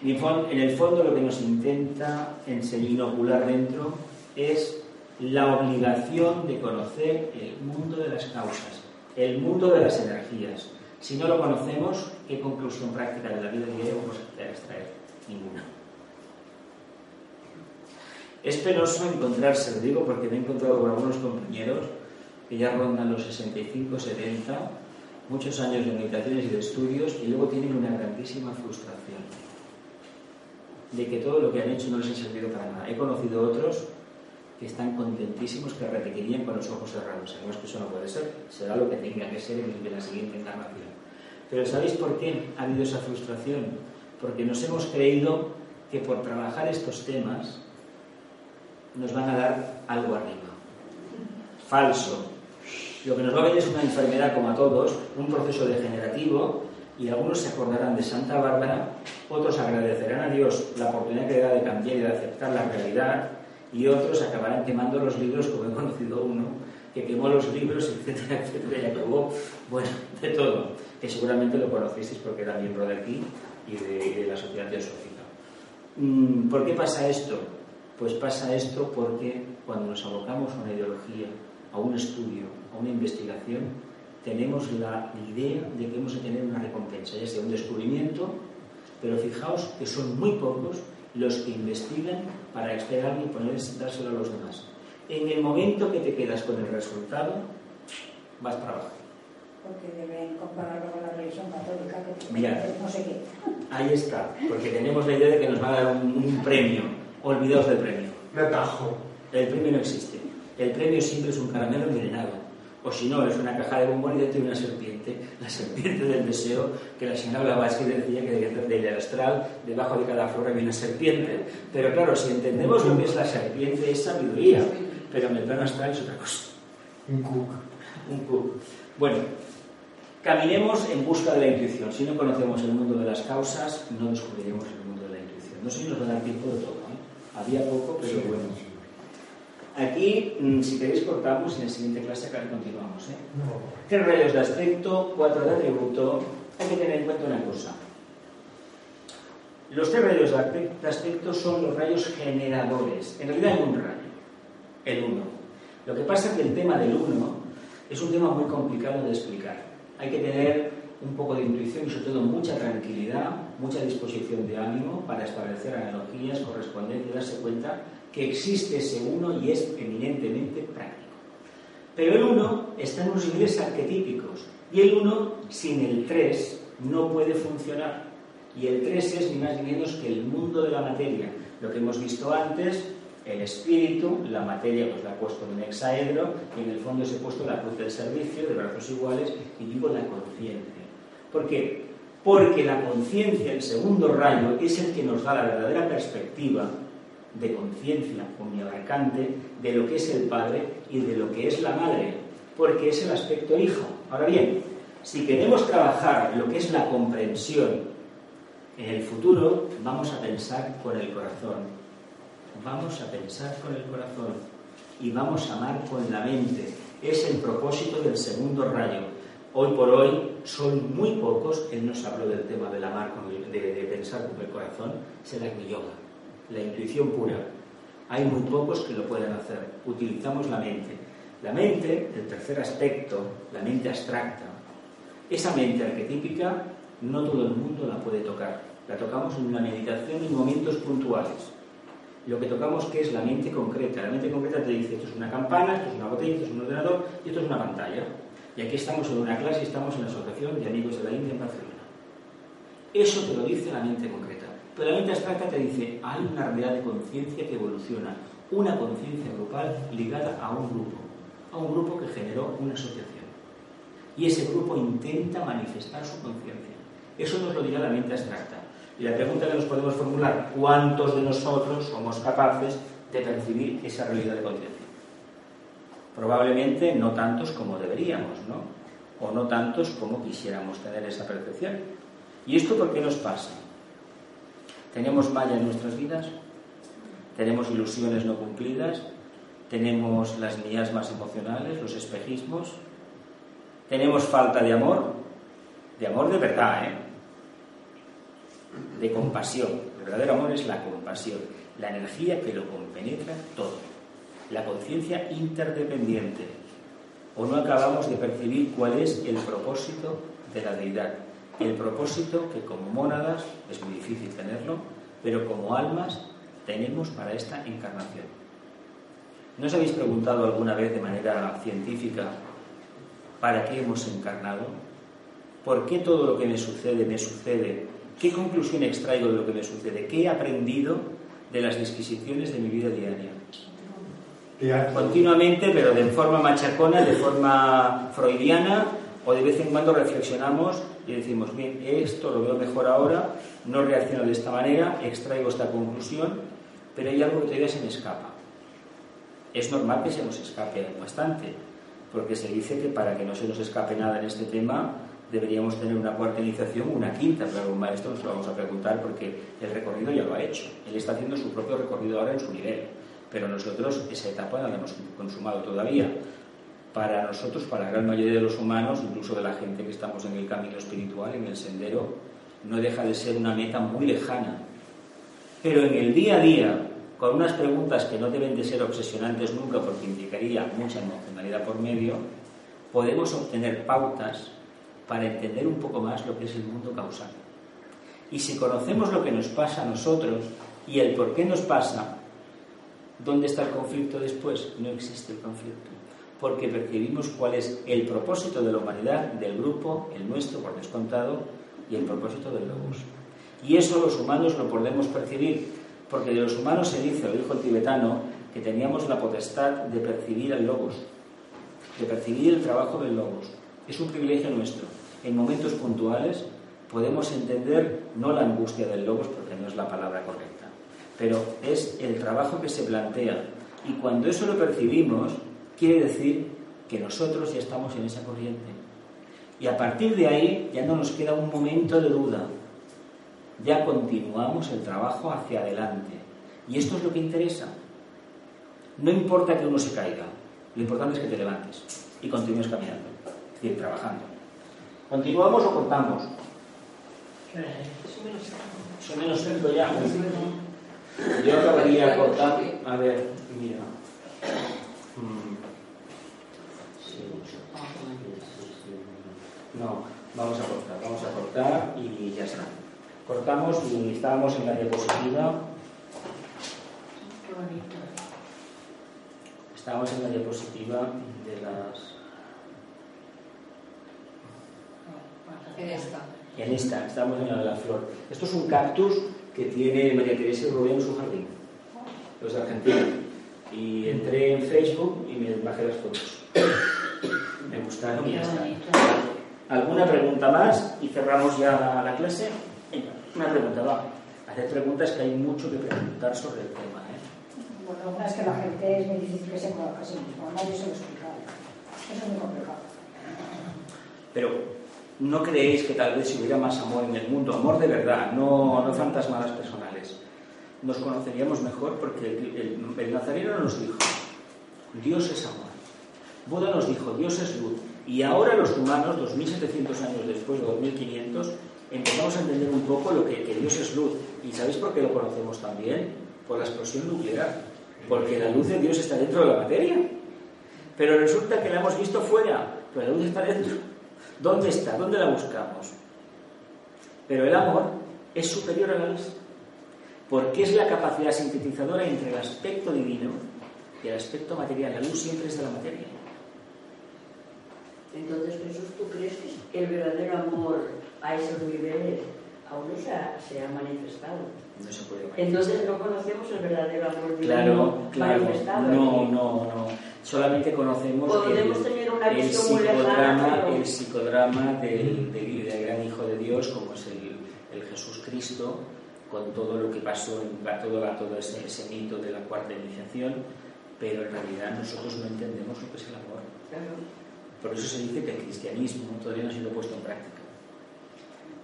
en el fondo lo que nos intenta enseñar, inocular dentro es la obligación de conocer el mundo de las causas, el mundo de las energías. Si no lo conocemos, ¿qué conclusión práctica de la vida diaria vamos a extraer? Ninguna. Es penoso encontrarse, lo digo porque me he encontrado con algunos compañeros que ya rondan los 65, 70, muchos años de meditaciones y de estudios y luego tienen una grandísima frustración de que todo lo que han hecho no les ha servido para nada. He conocido otros que están contentísimos, que repetirían con los ojos cerrados. Sabemos que eso no puede ser, será lo que tenga que ser en la siguiente encarnación. Pero ¿sabéis por qué ha habido esa frustración? Porque nos hemos creído que por trabajar estos temas nos van a dar algo arriba. Falso. Lo que nos va a venir es una enfermedad como a todos, un proceso degenerativo, y algunos se acordarán de Santa Bárbara, otros agradecerán a Dios la oportunidad que le da de cambiar y de aceptar la realidad, y otros acabarán quemando los libros, como he conocido uno, que quemó los libros, etcétera, etcétera, y acabó, bueno, de todo, que seguramente lo conocisteis porque era miembro de aquí y de, de la Sociedad Teosófica. Mm, ¿Por qué pasa esto? Pues pasa esto porque cuando nos abocamos a una ideología, a un estudio, a una investigación, tenemos la idea de que vamos a tener una recompensa, ya sea un descubrimiento, pero fijaos que son muy pocos los que investigan para extraer algo y poner, dárselo a los demás. En el momento que te quedas con el resultado, vas para abajo. Porque deben compararlo con la religión católica que Mira. no sé qué. Ahí está, porque tenemos la idea de que nos van a dar un, un premio. Olvidaos del premio. Me atajo. El premio no existe. El premio siempre es un caramelo envenenado. O si no, es una caja de bombón y dentro hay una serpiente. La serpiente del deseo, que la señora Blavatsky decía que del astral, debajo de cada flor había una serpiente. Pero claro, si entendemos lo que es la serpiente, es sabiduría. Pero en el plano astral es otra cosa. Un cook. Un cubo. Bueno, caminemos en busca de la intuición. Si no conocemos el mundo de las causas, no descubriremos el mundo de la intuición. No sé si nos va a dar tiempo de todo. ¿eh? Había poco, pero bueno. Aquí, mm, si queréis, cortamos y en la siguiente clase acá continuamos. ¿eh? No. Tres rayos de aspecto, cuatro de atributo. Hay que tener en cuenta una cosa. Los tres rayos de aspe- de aspecto son los rayos generadores. En realidad hay un rayo, el uno. Lo que pasa es que el tema del uno es un tema muy complicado de explicar. Hay que tener un poco de intuición y sobre todo mucha tranquilidad, mucha disposición de ánimo para establecer analogías, correspondencias y darse cuenta que existe ese uno y es eminentemente práctico. Pero el 1 está en unos niveles arquetípicos y el 1 sin el 3 no puede funcionar. Y el 3 es ni más ni menos que el mundo de la materia. Lo que hemos visto antes, el espíritu, la materia pues la he puesto en un hexaedro y en el fondo se he puesto la cruz del servicio de brazos iguales y digo la conciencia. ¿Por qué? Porque la conciencia, el segundo rayo, es el que nos da la verdadera perspectiva de conciencia abarcante de lo que es el padre y de lo que es la madre, porque es el aspecto hijo. Ahora bien, si queremos trabajar lo que es la comprensión en el futuro, vamos a pensar con el corazón. Vamos a pensar con el corazón y vamos a amar con la mente. Es el propósito del segundo rayo. Hoy por hoy son muy pocos, él nos habló del tema del amar con de, pensar con el corazón, es el yoga, la intuición pura. Hay muy pocos que lo pueden hacer. Utilizamos la mente. La mente, el tercer aspecto, la mente abstracta, esa mente arquetípica no todo el mundo la puede tocar. La tocamos en una meditación en momentos puntuales. Lo que tocamos que es la mente concreta. La mente concreta te dice, esto es una campana, esto es una botella, esto es un ordenador y esto es una pantalla. Y aquí estamos en una clase estamos en la Asociación de Amigos de la India en Barcelona. Eso te lo dice la mente concreta. Pero la mente abstracta te dice, hay una realidad de conciencia que evoluciona, una conciencia grupal ligada a un grupo, a un grupo que generó una asociación y ese grupo intenta manifestar su conciencia. Eso nos lo dirá la mente abstracta. Y la pregunta que nos podemos formular, ¿cuántos de nosotros somos capaces de percibir esa realidad de conciencia? Probablemente no tantos como deberíamos, ¿no? O no tantos como quisiéramos tener esa percepción. ¿Y esto por qué nos pasa? ¿Tenemos malla en nuestras vidas? ¿Tenemos ilusiones no cumplidas? ¿Tenemos las miasmas emocionales, los espejismos? tenemos falta de amor, de amor de verdad, ¿eh? de compasión. El verdadero amor es la compasión, la energía que lo compenetra todo, la conciencia interdependiente. O no acabamos de percibir cuál es el propósito de la deidad. El propósito que como mónadas es muy difícil tenerlo, pero como almas tenemos para esta encarnación. ¿No os habéis preguntado alguna vez de manera científica ¿Para qué hemos encarnado? ¿Por qué todo lo que me sucede me sucede? ¿Qué conclusión extraigo de lo que me sucede? ¿Qué he aprendido de las disquisiciones de mi vida diaria? Continuamente, pero de forma machacona, de forma freudiana, o de vez en cuando reflexionamos y decimos, bien, esto lo veo mejor ahora, no reacciono de esta manera, extraigo esta conclusión, pero hay algo que todavía se me escapa. Es normal que se nos escape bastante, porque se dice que para que no se nos escape nada en este tema deberíamos tener una cuarta iniciación, una quinta, pero un maestro nos lo vamos a preguntar porque el recorrido ya lo ha hecho. Él está haciendo su propio recorrido ahora en su nivel, pero nosotros esa etapa no la hemos consumado todavía. Para nosotros, para la gran mayoría de los humanos, incluso de la gente que estamos en el camino espiritual, en el sendero, no deja de ser una meta muy lejana. Pero en el día a día, con unas preguntas que no deben de ser obsesionantes nunca porque implicaría mucha emocionalidad por medio, podemos obtener pautas para entender un poco más lo que es el mundo causal. Y si conocemos lo que nos pasa a nosotros y el por qué nos pasa, ¿dónde está el conflicto después? No existe el conflicto, porque percibimos cuál es el propósito de la humanidad, del grupo, el nuestro por descontado, y el propósito del logos. Y eso los humanos lo podemos percibir porque de los humanos se dice, lo dijo el tibetano, que teníamos la potestad de percibir el logos, de percibir el trabajo del logos. Es un privilegio nuestro. En momentos puntuales podemos entender no la angustia del logos, porque no es la palabra correcta, pero es el trabajo que se plantea. Y cuando eso lo percibimos, quiere decir que nosotros ya estamos en esa corriente. Y a partir de ahí ya no nos queda un momento de duda, ya continuamos el trabajo hacia adelante. Y esto es lo que interesa. No importa que uno se caiga, lo importante es que te levantes y continúes caminando, es decir, trabajando. ¿Continuamos o cortamos? Son menos cinco ya. Yo acabaría cortar. A ver, mira. No, vamos a cortar, vamos a cortar y ya está. Cortamos y estábamos en la diapositiva. Qué bonito. Estábamos en la diapositiva de las. En esta. En esta, estamos en la de la flor. Esto es un cactus que tiene María Teresa Rubio en su jardín. los de Argentina. Y entré en Facebook y me bajé las fotos. Me gustaron y ya está. ¿Alguna pregunta más? Y cerramos ya la, la clase. Venga, una pregunta, va. Hacer preguntas que hay mucho que preguntar sobre el tema. ¿eh? Bueno, es que la gente es muy difícil que se conozca a sí nadie se lo explica. Eso es muy complicado. Pero ¿no creéis que tal vez si hubiera más amor en el mundo, amor de verdad, no, no fantasmadas personales, nos conoceríamos mejor? Porque el, el- el nazareno nos dijo, Dios es amor. Buda nos dijo, Dios es luz. Y ahora los humanos, 2700 años después, o 2500, empezamos a entender un poco lo que, que Dios es luz. ¿Y sabéis por qué lo conocemos también? Por la explosión nuclear. Porque la luz de Dios está dentro de la materia. Pero resulta que la hemos visto fuera, pero la luz está dentro. ¿Dónde está? ¿Dónde la buscamos? Pero el amor es superior a la luz, porque es la capacidad sintetizadora entre el aspecto divino y el aspecto material. La luz siempre es de la materia. Entonces, Jesús, ¿tú crees que el verdadero amor a esos niveles aún no se ha, se ha manifestado? No se puede Entonces no conocemos el verdadero amor divino Claro, claro. manifestado. No, no, no. Solamente conocemos Podemos el, tener una el psicodrama, lejana, pero- el psicodrama del, del- del gran Hijo de Dios, como es el, el Jesús Cristo, con todo lo que pasó, en, todo, todo ese, ese mito de la cuarta iniciación, pero en realidad nosotros no entendemos lo que es el amor. Claro. Por eso se dice que el cristianismo todavía no ha sido puesto en práctica.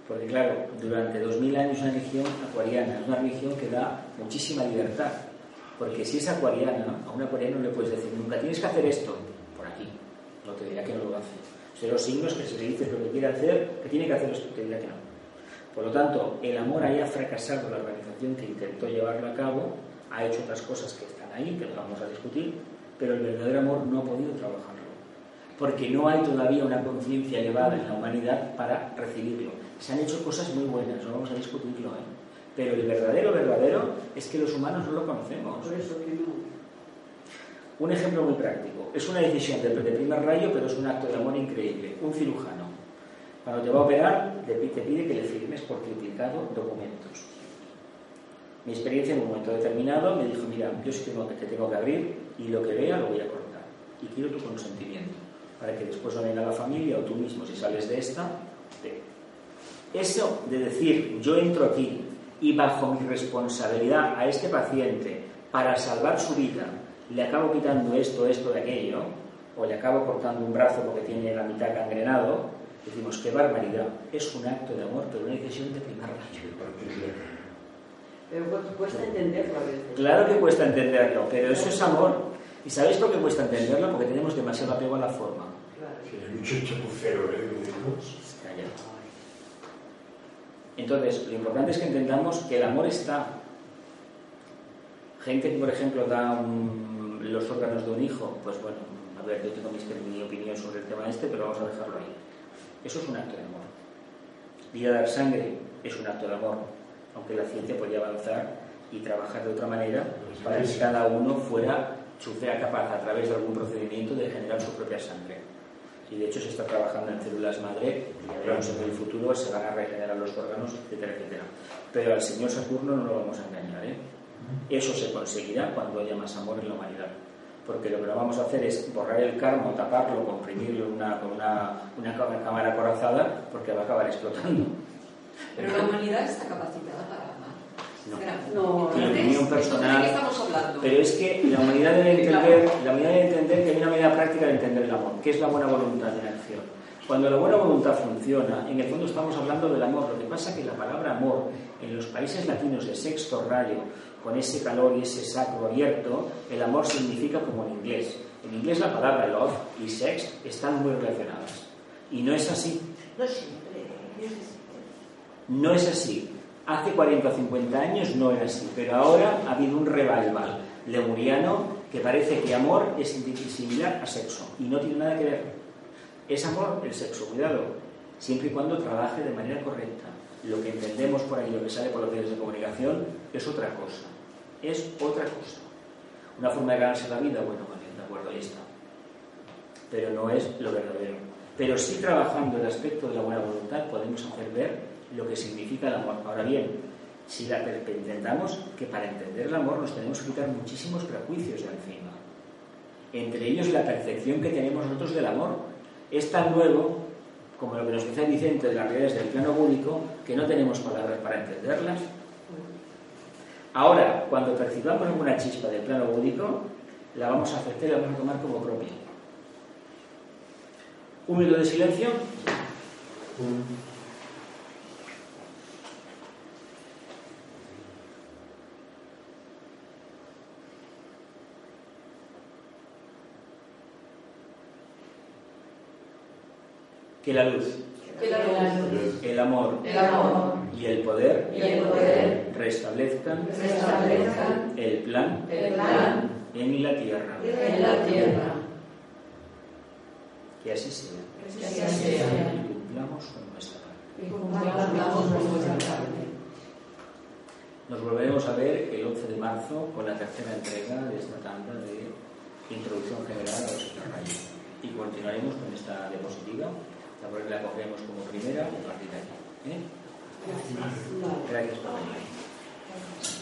Porque claro, durante 2000 años una religión acuariana es una religión que da muchísima libertad. Porque si es acuariana, a un acuariano no le puedes decir nunca tienes que hacer esto por aquí. No te dirá que no lo hace. Son los signos que se le dice lo que quiere hacer, que tiene que hacer esto, te dirá que no. Por lo tanto, el amor ahí ha fracasado la organización que intentó llevarlo a cabo, ha hecho otras cosas que están ahí, que no vamos a discutir, pero el verdadero amor no ha podido trabajarlo porque no hay todavía una conciencia elevada en la humanidad para recibirlo. Se han hecho cosas muy buenas, no vamos a discutirlo, ¿eh? pero el verdadero, verdadero es que los humanos no lo conocemos. Por eso. Un ejemplo muy práctico, es una decisión de, primer rayo, pero es un acto de amor increíble. Un cirujano, cuando te va a operar, te pi- te pide que le firmes por triplicado documentos. Mi experiencia en un momento determinado me dijo, mira, yo sí tengo que, te tengo que abrir y lo que vea lo voy a cortar. Y quiero tu consentimiento, para que después no venga la familia o tú mismo, si sales de esta, te... Eso de decir, yo entro aquí y bajo mi responsabilidad a este paciente para salvar su vida, le acabo quitando esto, esto, de aquello, o le acabo cortando un brazo porque tiene la mitad gangrenado, decimos, qué barbaridad. Es un acto de amor, pero una decisión de primer rayo. Pero cu- cuesta entenderlo a veces. Claro que cuesta entenderlo, pero eso es amor. ¿Y sabéis por qué cuesta entenderlo? Porque tenemos demasiado apego a la forma. Hay mucho chapucero, ¿eh? Entonces, lo importante es que entendamos que el amor está. Gente que, por ejemplo, da los órganos de un hijo, pues bueno, a ver, yo tengo mis- mi opinión sobre el tema este, pero vamos a dejarlo ahí. Eso es un acto de amor. Ir a dar sangre es un acto de amor, aunque la ciencia podría avanzar y trabajar de otra manera para que cada uno fuera, sea capaz a través de algún procedimiento de generar su propia sangre. Y de hecho se está trabajando en células madre y veremos en el futuro se van a regenerar los órganos, etcétera, etcétera. Pero al señor Saturno no lo vamos a engañar. ¿eh? Eso se conseguirá cuando haya más amor en la humanidad. Porque lo que no vamos a hacer es borrar el karma, taparlo, comprimirlo una- con una, una cámara acorazada, porque va a acabar explotando. Pero la humanidad está capacitada para. No. No, Entonces, opinión personal- ¿De qué estamos hablando? Pero es que la humanidad debe entender, la humanidad debe entender que hay una manera práctica de entender el amor, que es la buena voluntad en acción. Cuando la buena voluntad funciona, en el fondo estamos hablando del amor. Lo que pasa es que la palabra amor en los países latinos de sexto rayo, con ese calor y ese sacro abierto, el amor significa como en inglés. En inglés la palabra love y sex están muy relacionadas. Y no es así. No es así. Hace 40 o 50 años no era así, pero ahora ha habido un revival lemuriano que parece que amor es similar a sexo y no tiene nada que ver. Es amor el sexo, cuidado, siempre y cuando trabaje de manera correcta. Lo que entendemos por ahí, lo que sale por los medios de comunicación, es otra cosa. Es otra cosa. Una forma de ganarse la vida, bueno, de acuerdo, ahí está. Pero no es lo verdadero. Pero sí trabajando el aspecto de la buena voluntad podemos hacer ver lo que significa el amor. Ahora bien, Si la, intentamos que para entender el amor nos tenemos que quitar muchísimos prejuicios de encima. Entre ellos la percepción que tenemos nosotros del amor. Es tan nuevo, como lo que nos dice Vicente de las realidades del plano búdico, que no tenemos palabras para entenderlas. Ahora, cuando percibamos alguna chispa del plano búdico, la vamos a aceptar y la vamos a tomar como propia. Un minuto de silencio. Que la luz, Que la luz, el amor el amor y el poder y el poder restablezcan restablezcan el plan el plan en la tierra. en la tierra. Que así sea. Que así sea. Y cumplamos con nuestra parte. Y cumplamos con nuestra parte. Nos volveremos a ver el 11 de marzo con la tercera entrega de esta tanda de introducción general a los rayos. Y continuaremos con esta diapositiva. La cogemos como primera a partir de aquí. ¿eh? Gracias por venir.